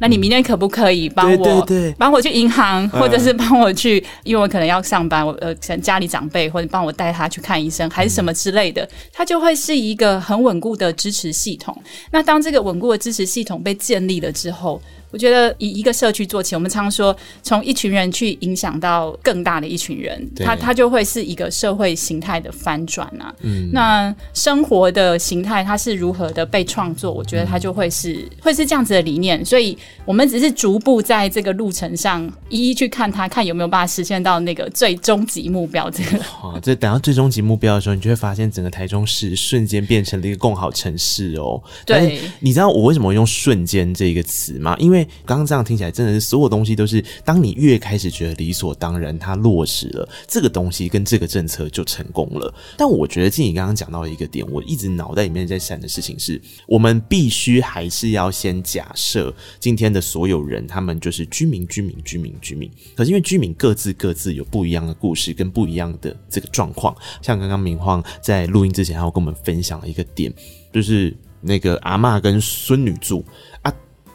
那你明天可不可以帮我，对帮我去银行，或者是帮我去，嗯、因为我可能要上班，我呃，家里长辈或者帮我带他去看医生，还是什么之类的，它就会是一个很稳固的支持系统。那当这个稳固的支持系统被建立了之后，我觉得以一个社区做起，我们常说从一群人去影响到更大的一群人，它它就会是一个社会形态的翻转啊。嗯，那生活的形态它是如何的被创作？我觉得它就会是会是这样子的理念。所以我们只是逐步在这个路程上一一去看它，看有没有办法实现到那个最终极目标。这个好，这等到最终极目标的时候，你就会发现整个台中市瞬间变成了一个共好城市哦。对，你知道我为什么用“瞬间”这一个词吗？因为刚刚这样听起来，真的是所有东西都是，当你越开始觉得理所当然，它落实了这个东西跟这个政策就成功了。但我觉得，静怡刚刚讲到一个点，我一直脑袋里面在闪的事情是，我们必须还是要先假设今天的所有人，他们就是居民，居民，居民，居民。可是因为居民各自各自有不一样的故事跟不一样的这个状况，像刚刚明晃在录音之前，还有跟我们分享了一个点，就是那个阿嬷跟孙女住。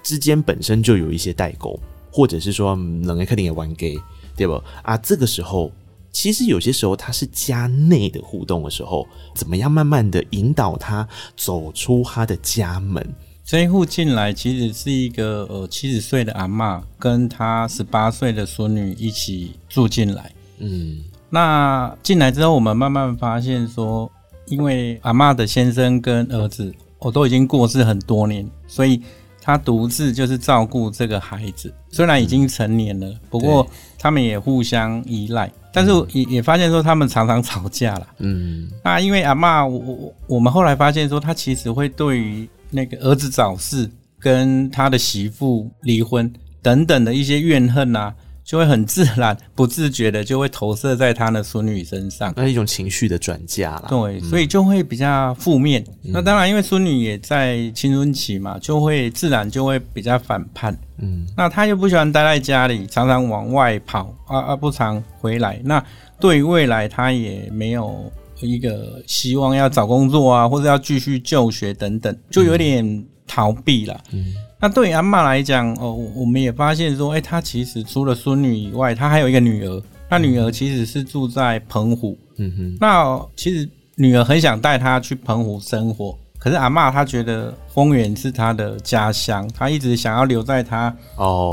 之间本身就有一些代沟，或者是说冷个肯定也玩 gay，对吧？啊，这个时候其实有些时候他是家内的互动的时候，怎么样慢慢的引导他走出他的家门？这一户进来其实是一个呃七十岁的阿妈跟他十八岁的孙女一起住进来。嗯，那进来之后，我们慢慢发现说，因为阿妈的先生跟儿子我都已经过世很多年，所以。他独自就是照顾这个孩子，虽然已经成年了，嗯、不过他们也互相依赖，但是也也发现说他们常常吵架了。嗯，那因为阿妈，我我我们后来发现说，他其实会对于那个儿子早逝跟他的媳妇离婚等等的一些怨恨啊。就会很自然、不自觉的就会投射在他的孙女身上，那一种情绪的转嫁啦。对，所以就会比较负面。嗯、那当然，因为孙女也在青春期嘛，就会自然就会比较反叛。嗯，那他又不喜欢待在家里，常常往外跑啊啊，不常回来。那对于未来，他也没有一个希望要找工作啊，或者要继续就学等等，就有点逃避了。嗯。那对于阿嬷来讲，哦，我们也发现说，哎、欸，她其实除了孙女以外，她还有一个女儿。那女儿其实是住在澎湖。嗯哼。那其实女儿很想带她去澎湖生活，可是阿嬷她觉得丰原是她的家乡，她一直想要留在她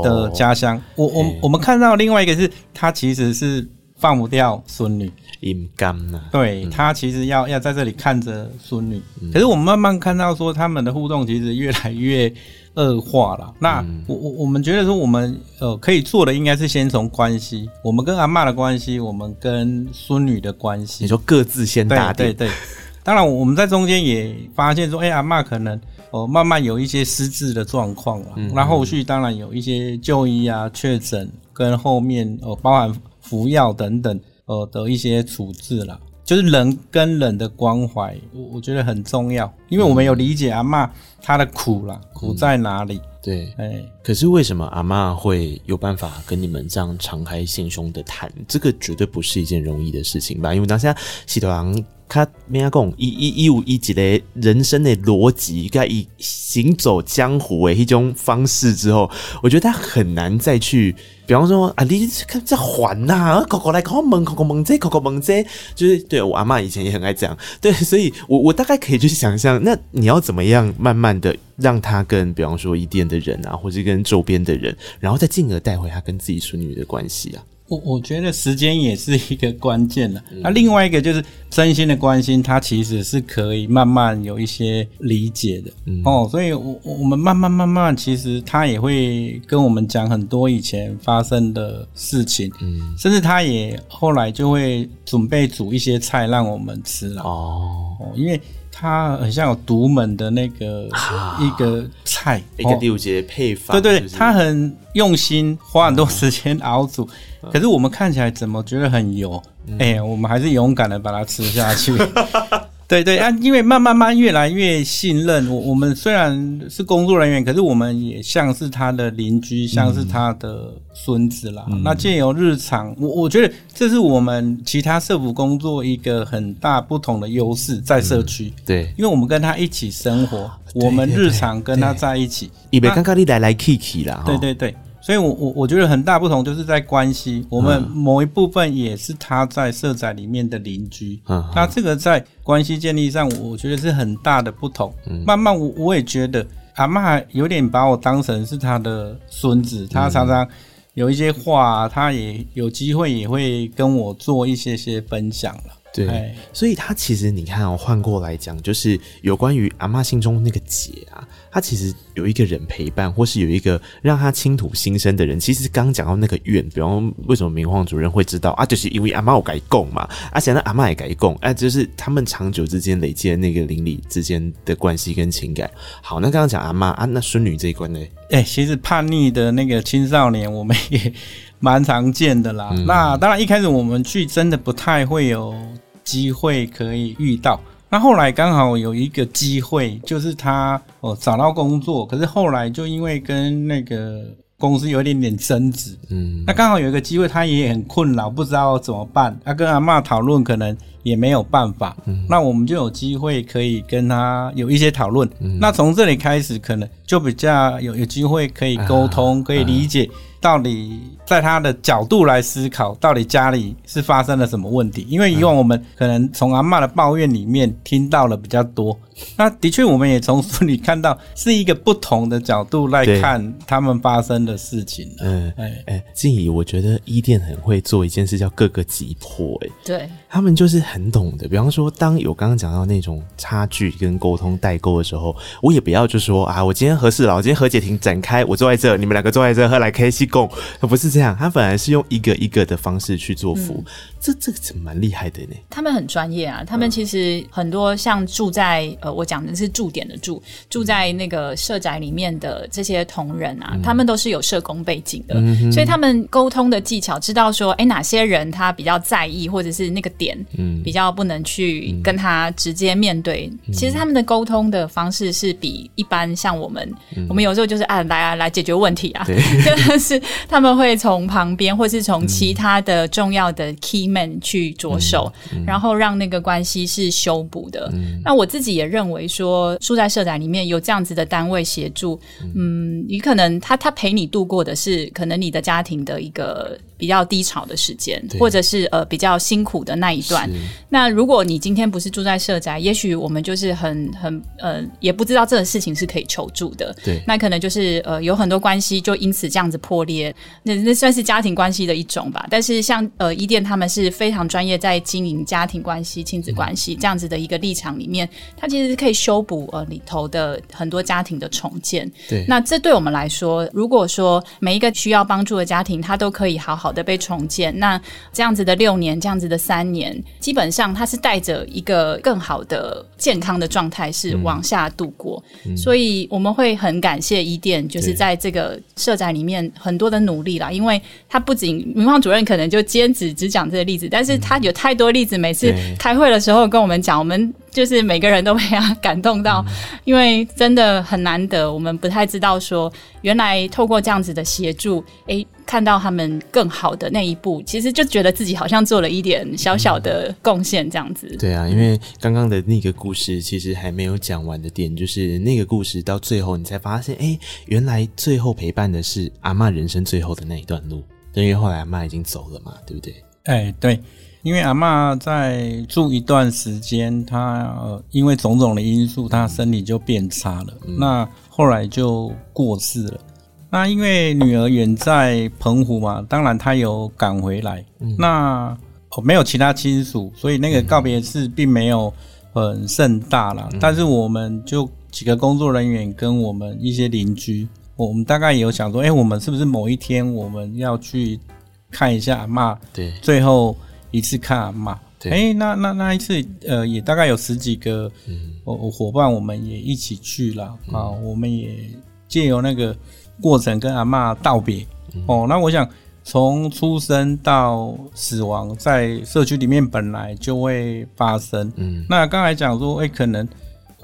的家乡。哦、我我我们看到另外一个是，她其实是放不掉孙女。阴干呐。对，她其实要要在这里看着孙女。嗯、可是我们慢慢看到说，他们的互动其实越来越。恶化了，那我我我们觉得说，我们呃可以做的应该是先从关系，我们跟阿嬷的关系，我们跟孙女的关系，你说各自先打对对对，当然我们在中间也发现说，哎、欸，阿嬷可能哦、呃、慢慢有一些失智的状况了，那、嗯、后续当然有一些就医啊、确诊跟后面哦、呃、包含服药等等呃的一些处置了。就是人跟人的关怀，我我觉得很重要，因为我们有理解阿嬷她的苦啦，苦在哪里？嗯、对，哎、欸，可是为什么阿嬷会有办法跟你们这样敞开心胸的谈？这个绝对不是一件容易的事情吧？因为当下喜头郎他没阿讲，一一一五一几的人生的逻辑，该以行走江湖的一种方式之后，我觉得他很难再去。比方说啊，你看这还呐，口口来口口猛，口口猛这，口口猛这，就是对我阿嬷以前也很爱这样，对，所以我我大概可以去想象，那你要怎么样慢慢的让他跟比方说一店的人啊，或者跟周边的人，然后再进而带回他跟自己孙女的关系啊。我我觉得时间也是一个关键了。那、嗯啊、另外一个就是真心的关心，他其实是可以慢慢有一些理解的。嗯、哦，所以我我们慢慢慢慢，其实他也会跟我们讲很多以前发生的事情。嗯，甚至他也后来就会准备煮一些菜让我们吃了。哦，哦，因为。他很像有独门的那个一个菜，一个六节配方。对对，他很用心，花很多时间熬煮。可是我们看起来怎么觉得很油？哎，我们还是勇敢的把它吃下去。对对啊，因为慢慢慢越来越信任我。我们虽然是工作人员，可是我们也像是他的邻居，像是他的孙子啦。嗯、那借由日常，我我觉得这是我们其他社服工作一个很大不同的优势，在社区、嗯。对，因为我们跟他一起生活，我们日常跟他在一起。以为刚刚你来来去去啦，对对对。所以我，我我我觉得很大不同就是在关系，我们某一部分也是他在社宅里面的邻居，嗯，那这个在关系建立上，我觉得是很大的不同。嗯，慢慢我我也觉得阿妈有点把我当成是他的孙子，他常常有一些话，他也有机会也会跟我做一些些分享了。对，所以他其实你看哦，换过来讲，就是有关于阿妈心中那个结啊，他其实有一个人陪伴，或是有一个让他倾吐心声的人。其实刚讲到那个怨，比方说为什么明晃主任会知道啊，就是因为阿妈我改供嘛，而且那阿妈也改供，哎，就是他们长久之间累积的那个邻里之间的关系跟情感。好，那刚刚讲阿妈啊，那孙女这一关呢？哎、欸，其实叛逆的那个青少年，我们也蛮常见的啦。嗯、那当然一开始我们去真的不太会有。机会可以遇到，那后来刚好有一个机会，就是他哦找到工作，可是后来就因为跟那个公司有一点点争执，嗯，那刚好有一个机会，他也很困扰，不知道怎么办。他跟阿妈讨论，可能也没有办法，嗯，那我们就有机会可以跟他有一些讨论。嗯，那从这里开始，可能就比较有有机会可以沟通，啊，可以理解。到底在他的角度来思考，到底家里是发生了什么问题？因为以往我们可能从阿妈的抱怨里面听到了比较多。那的确，我们也从书里看到是一个不同的角度来看他们发生的事情。嗯，哎哎，静怡，我觉得伊甸很会做一件事，叫各个击破。哎，对，他们就是很懂的。比方说，当有刚刚讲到那种差距跟沟通代沟的时候，我也不要就说啊，我今天和事了，我今天和解庭展开，我坐在这，你们两个坐在这，喝来开西贡，不是这样，他本来是用一个一个的方式去做服。嗯、这这个蛮厉害的呢。他们很专业啊，他们其实很多像住在呃。我讲的是驻点的住，住在那个社宅里面的这些同仁啊，嗯、他们都是有社工背景的，嗯、所以他们沟通的技巧，知道说，哎，哪些人他比较在意，或者是那个点，嗯，比较不能去跟他直接面对。嗯、其实他们的沟通的方式是比一般像我们，嗯、我们有时候就是啊，来啊，来解决问题啊，对 是他们会从旁边，或是从其他的重要的 key 去着手，嗯、然后让那个关系是修补的。嗯、那我自己也认。为说住在社宅里面有这样子的单位协助，嗯，你可能他他陪你度过的是可能你的家庭的一个比较低潮的时间，或者是呃比较辛苦的那一段。那如果你今天不是住在社宅，也许我们就是很很呃也不知道这个事情是可以求助的，对，那可能就是呃有很多关系就因此这样子破裂，那那算是家庭关系的一种吧。但是像呃伊甸他们是非常专业在经营家庭关系、亲子关系、嗯、这样子的一个立场里面，它其实是。可以修补呃里头的很多家庭的重建。对，那这对我们来说，如果说每一个需要帮助的家庭，他都可以好好的被重建，那这样子的六年，这样子的三年，基本上他是带着一个更好的健康的状态是往下度过。嗯、所以我们会很感谢伊甸，就是在这个社宅里面很多的努力啦，因为他不仅明晃主任可能就兼职只讲这个例子，但是他有太多例子，每次开会的时候跟我们讲，我们。就是每个人都被他感动到，因为真的很难得，我们不太知道说，原来透过这样子的协助，诶，看到他们更好的那一步，其实就觉得自己好像做了一点小小的贡献，这样子。对啊，因为刚刚的那个故事其实还没有讲完的点，就是那个故事到最后，你才发现，诶，原来最后陪伴的是阿妈人生最后的那一段路，因为后来阿妈已经走了嘛，对不对？哎，对。因为阿嬷在住一段时间，她呃因为种种的因素，她身体就变差了。嗯、那后来就过世了。那因为女儿远在澎湖嘛，当然她有赶回来。嗯、那、哦、没有其他亲属，所以那个告别式并没有很盛大啦。嗯、但是我们就几个工作人员跟我们一些邻居，我们大概有想说，哎，我们是不是某一天我们要去看一下阿嬷？对，最后。一次看阿嬷，哎那那那一次，呃，也大概有十几个，嗯，我伙伴，我们也一起去了啊，嗯、我们也借由那个过程跟阿嬷道别，嗯、哦，那我想从出生到死亡，在社区里面本来就会发生。嗯，那刚才讲说，哎、欸，可能。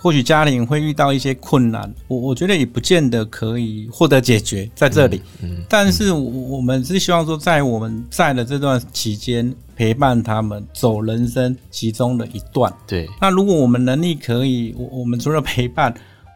或许家庭会遇到一些困难，我我觉得也不见得可以获得解决在这里。嗯，嗯，但是我们是希望说，在我们在的这段期间，陪伴他们走人生其中的一段。对，那如果我们能力可以，我我们除了陪伴。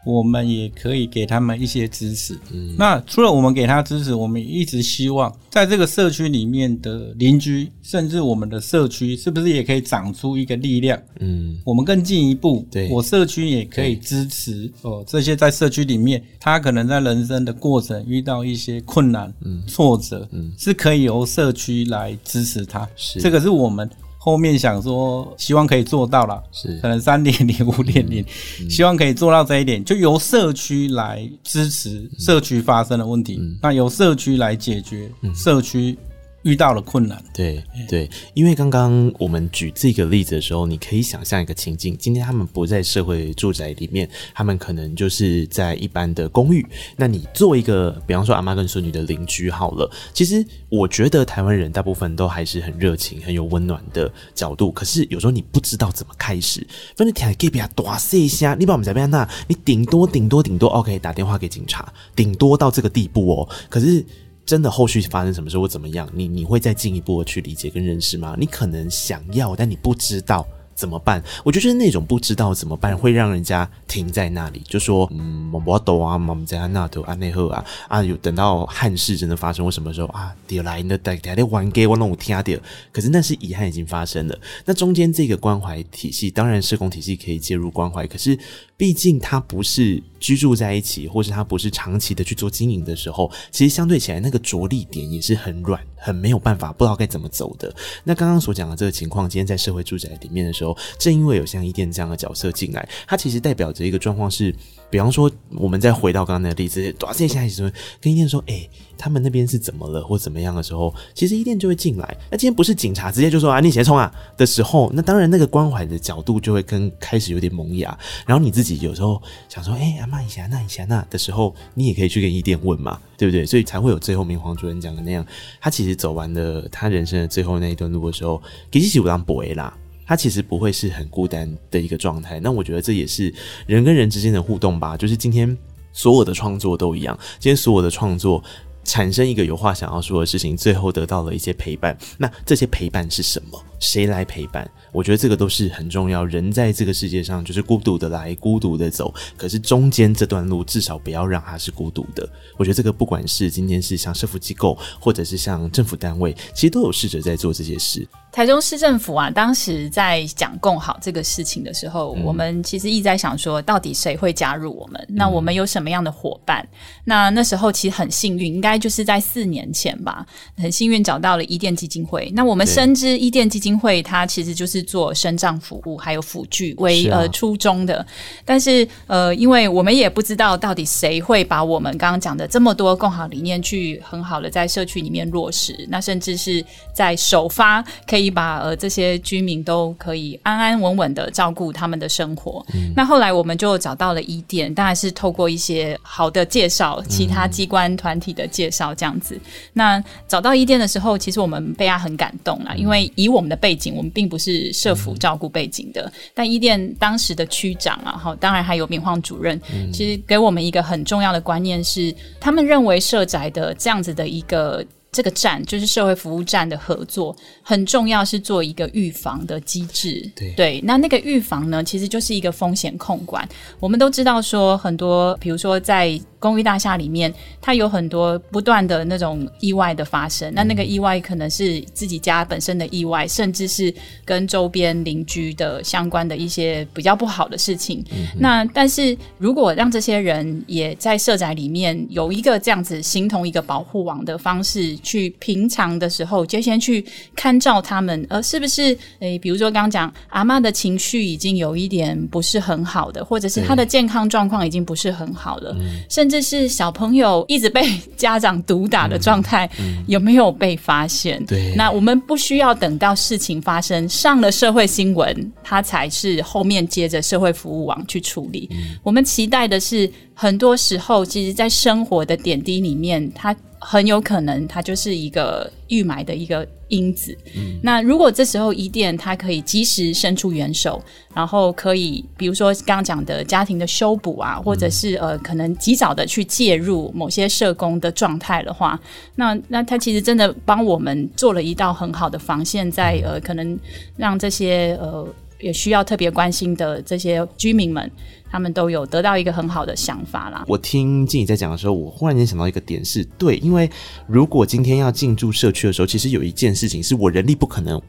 我们也可以给他们一些支持。嗯，那除了我们给他支持，我们也一直希望在这个社区里面的邻居，甚至我们的社区，是不是也可以长出一个力量？嗯，我们更进一步，对，我社区也可以支持哦。这些在社区里面，他可能在人生的过程遇到一些困难、嗯，挫折，嗯，是可以由社区来支持他。是，这个是我们。后面想说，希望可以做到了，是。可能三点零、五点零，希望可以做到这一点，就由社区来支持社区发生的问题，嗯、那由社区来解决社区。遇到了困难，对对，因为刚刚我们举这个例子的时候，你可以想象一个情境：今天他们不在社会住宅里面，他们可能就是在一般的公寓。那你做一个，比方说阿妈跟孙女的邻居好了。其实我觉得台湾人大部分都还是很热情、很有温暖的角度。可是有时候你不知道怎么开始，反正天给别人多说一下，你把我们这边那，你顶多顶多顶多 OK，打电话给警察，顶多到这个地步哦。可是。真的后续发生什么事或怎么样，你你会再进一步的去理解跟认识吗？你可能想要，但你不知道。怎么办？我觉得就是那种不知道怎么办，会让人家停在那里，就说嗯，我懂啊，我们在那头啊，那后啊啊，有等到憾事真的发生或什么时候啊，掉来的带带来玩给我弄听啊掉，可是那是遗憾已经发生了。那中间这个关怀体系，当然社工体系可以介入关怀，可是毕竟他不是居住在一起，或是他不是长期的去做经营的时候，其实相对起来那个着力点也是很软，很没有办法，不知道该怎么走的。那刚刚所讲的这个情况，今天在社会住宅里面的时候。正因为有像伊甸这样的角色进来，它其实代表着一个状况是，比方说，我们再回到刚刚那个例子，短线下一次跟伊甸说，哎、他们那边是怎么了，或怎么样的时候，其实伊甸就会进来。那今天不是警察直接就说啊，你先冲啊的时候，那当然那个关怀的角度就会跟开始有点萌芽。然后你自己有时候想说，哎、欸，阿妈一下那一下那的时候，你也可以去跟伊甸问嘛，对不对？所以才会有最后明黄主任讲的那样，他其实走完了他人生的最后那一段路的时候，其实是有当 boy 啦。他其实不会是很孤单的一个状态，那我觉得这也是人跟人之间的互动吧。就是今天所有的创作都一样，今天所有的创作产生一个有话想要说的事情，最后得到了一些陪伴。那这些陪伴是什么？谁来陪伴？我觉得这个都是很重要。人在这个世界上就是孤独的来，孤独的走。可是中间这段路至少不要让他是孤独的。我觉得这个不管是今天是像社福机构，或者是像政府单位，其实都有试着在做这些事。台中市政府啊，当时在讲共好这个事情的时候，嗯、我们其实一直在想说，到底谁会加入我们？嗯、那我们有什么样的伙伴？那那时候其实很幸运，应该就是在四年前吧，很幸运找到了伊甸基金会。那我们深知伊甸基金会它其实就是做生障服务还有辅具为、啊、呃初衷的，但是呃，因为我们也不知道到底谁会把我们刚刚讲的这么多共好理念去很好的在社区里面落实，那甚至是在首发可以。可以把呃这些居民都可以安安稳稳的照顾他们的生活。嗯、那后来我们就找到了伊甸，当然是透过一些好的介绍，其他机关团体的介绍这样子。嗯、那找到伊甸的时候，其实我们被他很感动啦，嗯、因为以我们的背景，我们并不是社福照顾背景的，嗯、但伊甸当时的区长啊，好，当然还有明晃主任，嗯、其实给我们一个很重要的观念是，他们认为社宅的这样子的一个。这个站就是社会服务站的合作很重要，是做一个预防的机制。对，对，那那个预防呢，其实就是一个风险控管。我们都知道说，很多比如说在公寓大厦里面，它有很多不断的那种意外的发生。那那个意外可能是自己家本身的意外，甚至是跟周边邻居的相关的一些比较不好的事情。嗯、那但是如果让这些人也在社宅里面有一个这样子形同一个保护网的方式。去平常的时候就先去看照他们，呃，是不是？诶，比如说刚刚讲阿妈的情绪已经有一点不是很好的，或者是她的健康状况已经不是很好了，嗯、甚至是小朋友一直被家长毒打的状态，有没有被发现？对，那我们不需要等到事情发生上了社会新闻，他才是后面接着社会服务网去处理。嗯、我们期待的是，很多时候其实，在生活的点滴里面，它。很有可能它就是一个预埋的一个因子。嗯，那如果这时候伊甸它可以及时伸出援手，然后可以比如说刚刚讲的家庭的修补啊，或者是呃可能及早的去介入某些社工的状态的话，那那它其实真的帮我们做了一道很好的防线在，在呃可能让这些呃也需要特别关心的这些居民们。他们都有得到一个很好的想法啦。我听静怡在讲的时候，我忽然间想到一个点是，对，因为如果今天要进驻社区的时候，其实有一件事情是我人力不可能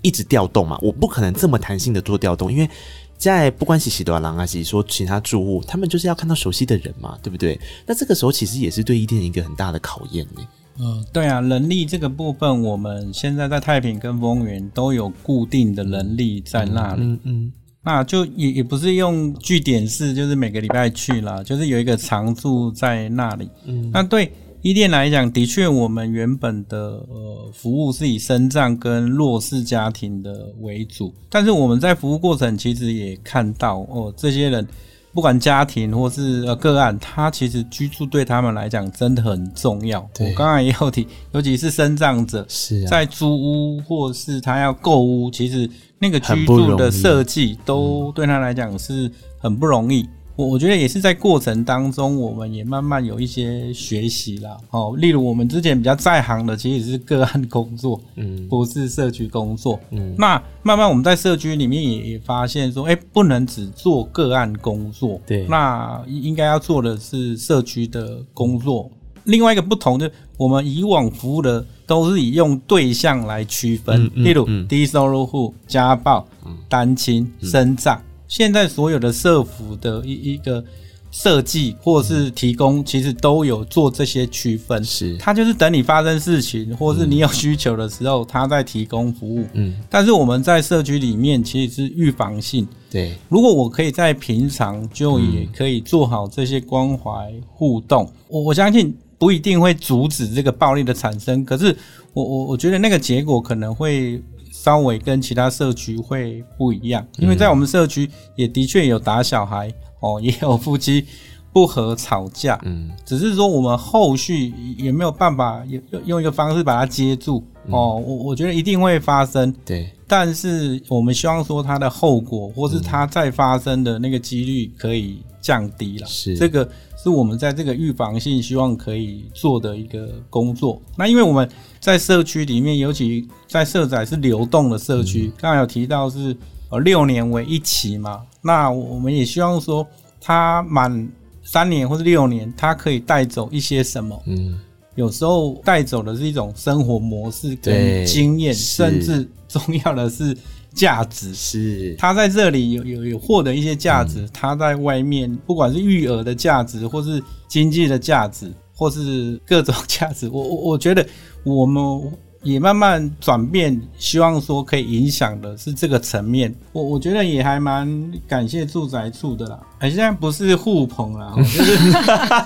一直调动嘛，我不可能这么弹性的做调动，因为在不管是喜多郎啊，还是说其他住户，他们就是要看到熟悉的人嘛，对不对？那这个时候其实也是对伊甸一个很大的考验呢。嗯，对啊，人力这个部分，我们现在在太平跟风云都有固定的人力在那里。嗯。嗯嗯那就也也不是用据点式，就是每个礼拜去啦，就是有一个常驻在那里。嗯，那对伊甸来讲，的确我们原本的呃服务是以身障跟弱势家庭的为主，但是我们在服务过程其实也看到哦，这些人不管家庭或是呃个案，他其实居住对他们来讲真的很重要。我刚才也有提，尤其是生长者，是、啊、在租屋或是他要购屋，其实。那个居住的设计都对他来讲是很不容易。我我觉得也是在过程当中，我们也慢慢有一些学习啦。哦，例如我们之前比较在行的，其实是个案工作，嗯，不是社区工作。嗯，那慢慢我们在社区里面也也发现说，哎，不能只做个案工作。对，那应该要做的是社区的工作。另外一个不同，就是我们以往服务的都是以用对象来区分，例如低收入户、家暴、单亲、身障。现在所有的社服的一一个设计或是提供，其实都有做这些区分。是，它就是等你发生事情，或是你有需求的时候，它在提供服务。嗯，但是我们在社区里面其实是预防性。对，如果我可以在平常就也可以做好这些关怀互动，我我相信。不一定会阻止这个暴力的产生，可是我我我觉得那个结果可能会稍微跟其他社区会不一样，因为在我们社区也的确有打小孩哦，也有夫妻不和吵架，嗯，只是说我们后续也没有办法用用一个方式把它接住哦，我我觉得一定会发生，对，但是我们希望说它的后果或是它再发生的那个几率可以降低了，是。这个。是我们在这个预防性希望可以做的一个工作。那因为我们在社区里面，尤其在社宅是流动的社区，刚才有提到是呃六年为一期嘛。那我们也希望说，他满三年或是六年，他可以带走一些什么？嗯，有时候带走的是一种生活模式跟经验，甚至重要的是。价值是，他在这里有有有获得一些价值，他在外面不管是育儿的价值，或是经济的价值，或是各种价值，我我我觉得我们。也慢慢转变，希望说可以影响的是这个层面。我我觉得也还蛮感谢住宅处的啦。哎，现在不是互捧啦，就是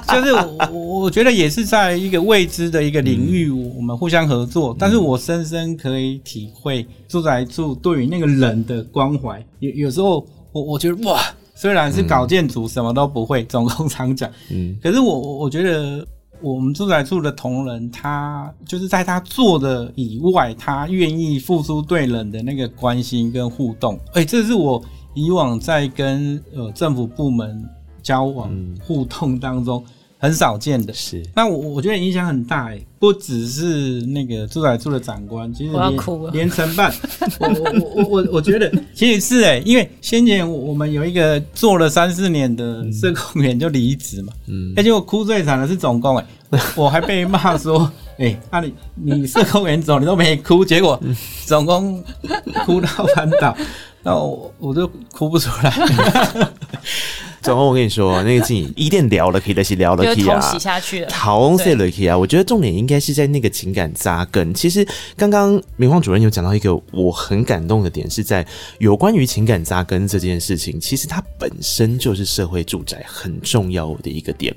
就是我我觉得也是在一个未知的一个领域，我们互相合作。嗯、但是我深深可以体会住宅处对于那个人的关怀。有有时候我我觉得哇，虽然是搞建筑什么都不会，总工常讲，嗯，可是我我觉得。我们住宅处的同仁，他就是在他做的以外，他愿意付出对人的那个关心跟互动。哎，这是我以往在跟呃政府部门交往互动当中很少见的。是，那我我觉得影响很大哎，不只是那个住宅处的长官，其实连我要哭了连承办，我我我我我觉得其实是哎，因为先前我们有一个做了三四年的社工员就离职嘛，嗯，而且我哭最惨的是总工哎。我还被骂说，哎、欸，那、啊、你你社工员走，你都没哭，结果总共哭到翻倒，那我我就哭不出来。总共我跟你说，那个静怡伊甸聊了可以，再去聊了可以啊，头洗下去了，头洗了可以啊。我觉得重点应该是在那个情感扎根。其实刚刚明晃主任有讲到一个我很感动的点，是在有关于情感扎根这件事情，其实它本身就是社会住宅很重要的一个点。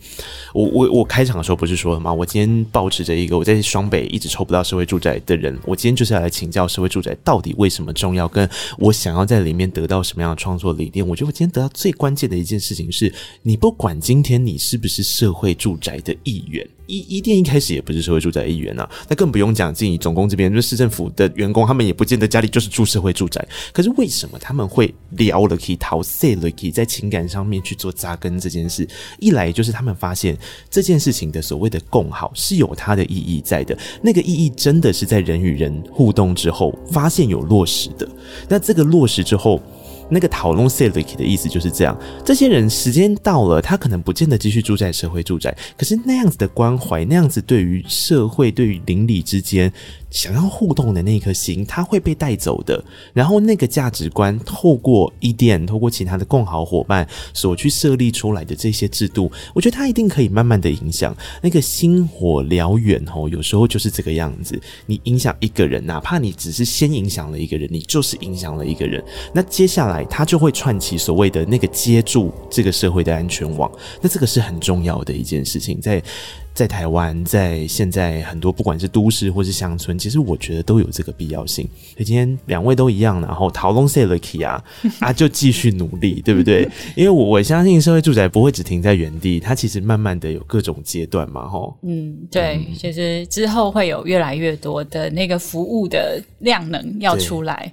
我我我开场的时候不是说了吗？我今天保持着一个我在双北一直抽不到社会住宅的人，我今天就是要来请教社会住宅到底为什么重要，跟我想要在里面得到什么样的创作理念。我觉得我今天得到最关键的一件事情。情是，你不管今天你是不是社会住宅的一员。一一店一开始也不是社会住宅一员啊，那更不用讲进总工这边，就是市政府的员工，他们也不见得家里就是住社会住宅。可是为什么他们会聊了可以逃税了可以在情感上面去做扎根这件事？一来就是他们发现这件事情的所谓的共好是有它的意义在的，那个意义真的是在人与人互动之后发现有落实的。那这个落实之后。那个讨论 civic 的意思就是这样，这些人时间到了，他可能不见得继续住在社会住宅，可是那样子的关怀，那样子对于社会、对于邻里之间。想要互动的那颗心，它会被带走的。然后那个价值观，透过伊甸，透过其他的共好伙伴所去设立出来的这些制度，我觉得它一定可以慢慢的影响那个星火燎原。吼，有时候就是这个样子。你影响一个人，哪怕你只是先影响了一个人，你就是影响了一个人。那接下来，他就会串起所谓的那个接住这个社会的安全网。那这个是很重要的一件事情，在。在台湾，在现在很多不管是都市或是乡村，其实我觉得都有这个必要性。所以今天两位都一样，然后讨论 say lucky 啊啊，就继续努力，对不对？因为我我相信社会住宅不会只停在原地，它其实慢慢的有各种阶段嘛，吼。嗯，对，其实之后会有越来越多的那个服务的量能要出来。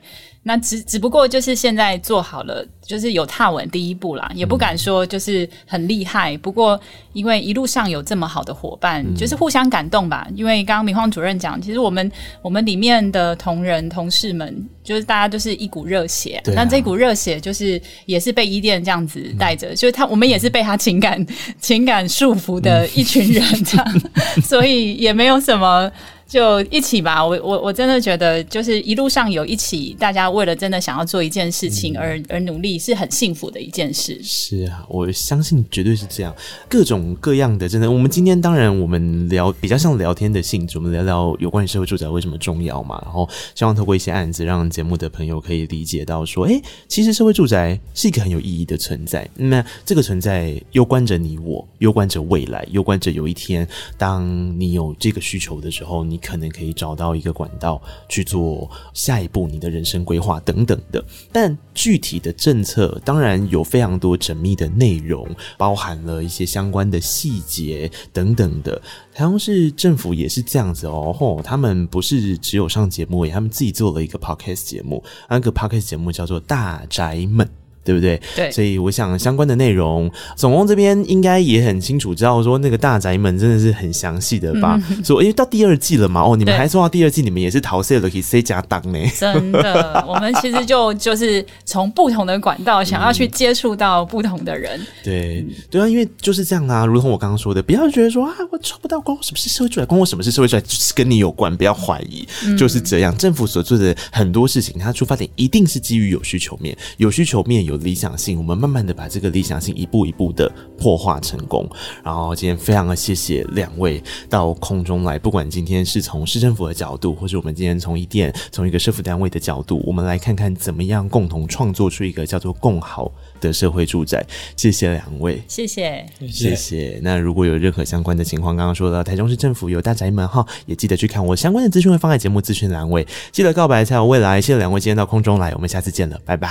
那只只不过就是现在做好了，就是有踏稳第一步啦，也不敢说就是很厉害。不过因为一路上有这么好的伙伴，就是互相感动吧。因为刚刚明晃主任讲，其实我们我们里面的同仁同事们，就是大家就是一股热血。那这股热血就是也是被伊甸这样子带着，就是他我们也是被他情感情感束缚的一群人这样，所以也没有什么。就一起吧，我我我真的觉得，就是一路上有一起，大家为了真的想要做一件事情而、嗯、而努力，是很幸福的一件事。是啊，我相信绝对是这样。各种各样的，真的，我们今天当然我们聊比较像聊天的性质，我们聊聊有关于社会住宅为什么重要嘛。然后希望透过一些案子，让节目的朋友可以理解到说，哎，其实社会住宅是一个很有意义的存在。那这个存在攸关着你我，攸关着未来，攸关着有一天当你有这个需求的时候，你。你可能可以找到一个管道去做下一步你的人生规划等等的，但具体的政策当然有非常多缜密的内容，包含了一些相关的细节等等的。台中市政府也是这样子哦，吼，他们不是只有上节目，他们自己做了一个 podcast 节目，那个 podcast 节目叫做《大宅门》。对不对？对，所以我想相关的内容，总工这边应该也很清楚，知道说那个大宅门真的是很详细的吧？嗯、所以因为到第二季了嘛，哦，你们还说到第二季，你们也是桃色的可以 C 加档呢？真的，我们其实就就是从不同的管道想要去接触到不同的人。嗯、对，对啊，因为就是这样啊，如同我刚刚说的，不要觉得说啊，我抽不到，关我什么是？社会住宅关我什么是？社会住宅就是跟你有关，不要怀疑，嗯、就是这样。政府所做的很多事情，它出发点一定是基于有需求面，有需求面，有理想性，我们。慢慢的把这个理想性一步一步的破化成功，然后今天非常的谢谢两位到空中来，不管今天是从市政府的角度，或是我们今天从一店从一个社福单位的角度，我们来看看怎么样共同创作出一个叫做共好的社会住宅。谢谢两位，谢谢，谢谢。那如果有任何相关的情况，刚刚说到台中市政府有大宅门哈，也记得去看我相关的资讯会放在节目资讯栏位，记得告白才有未来。谢谢两位今天到空中来，我们下次见了，拜拜，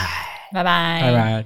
拜拜，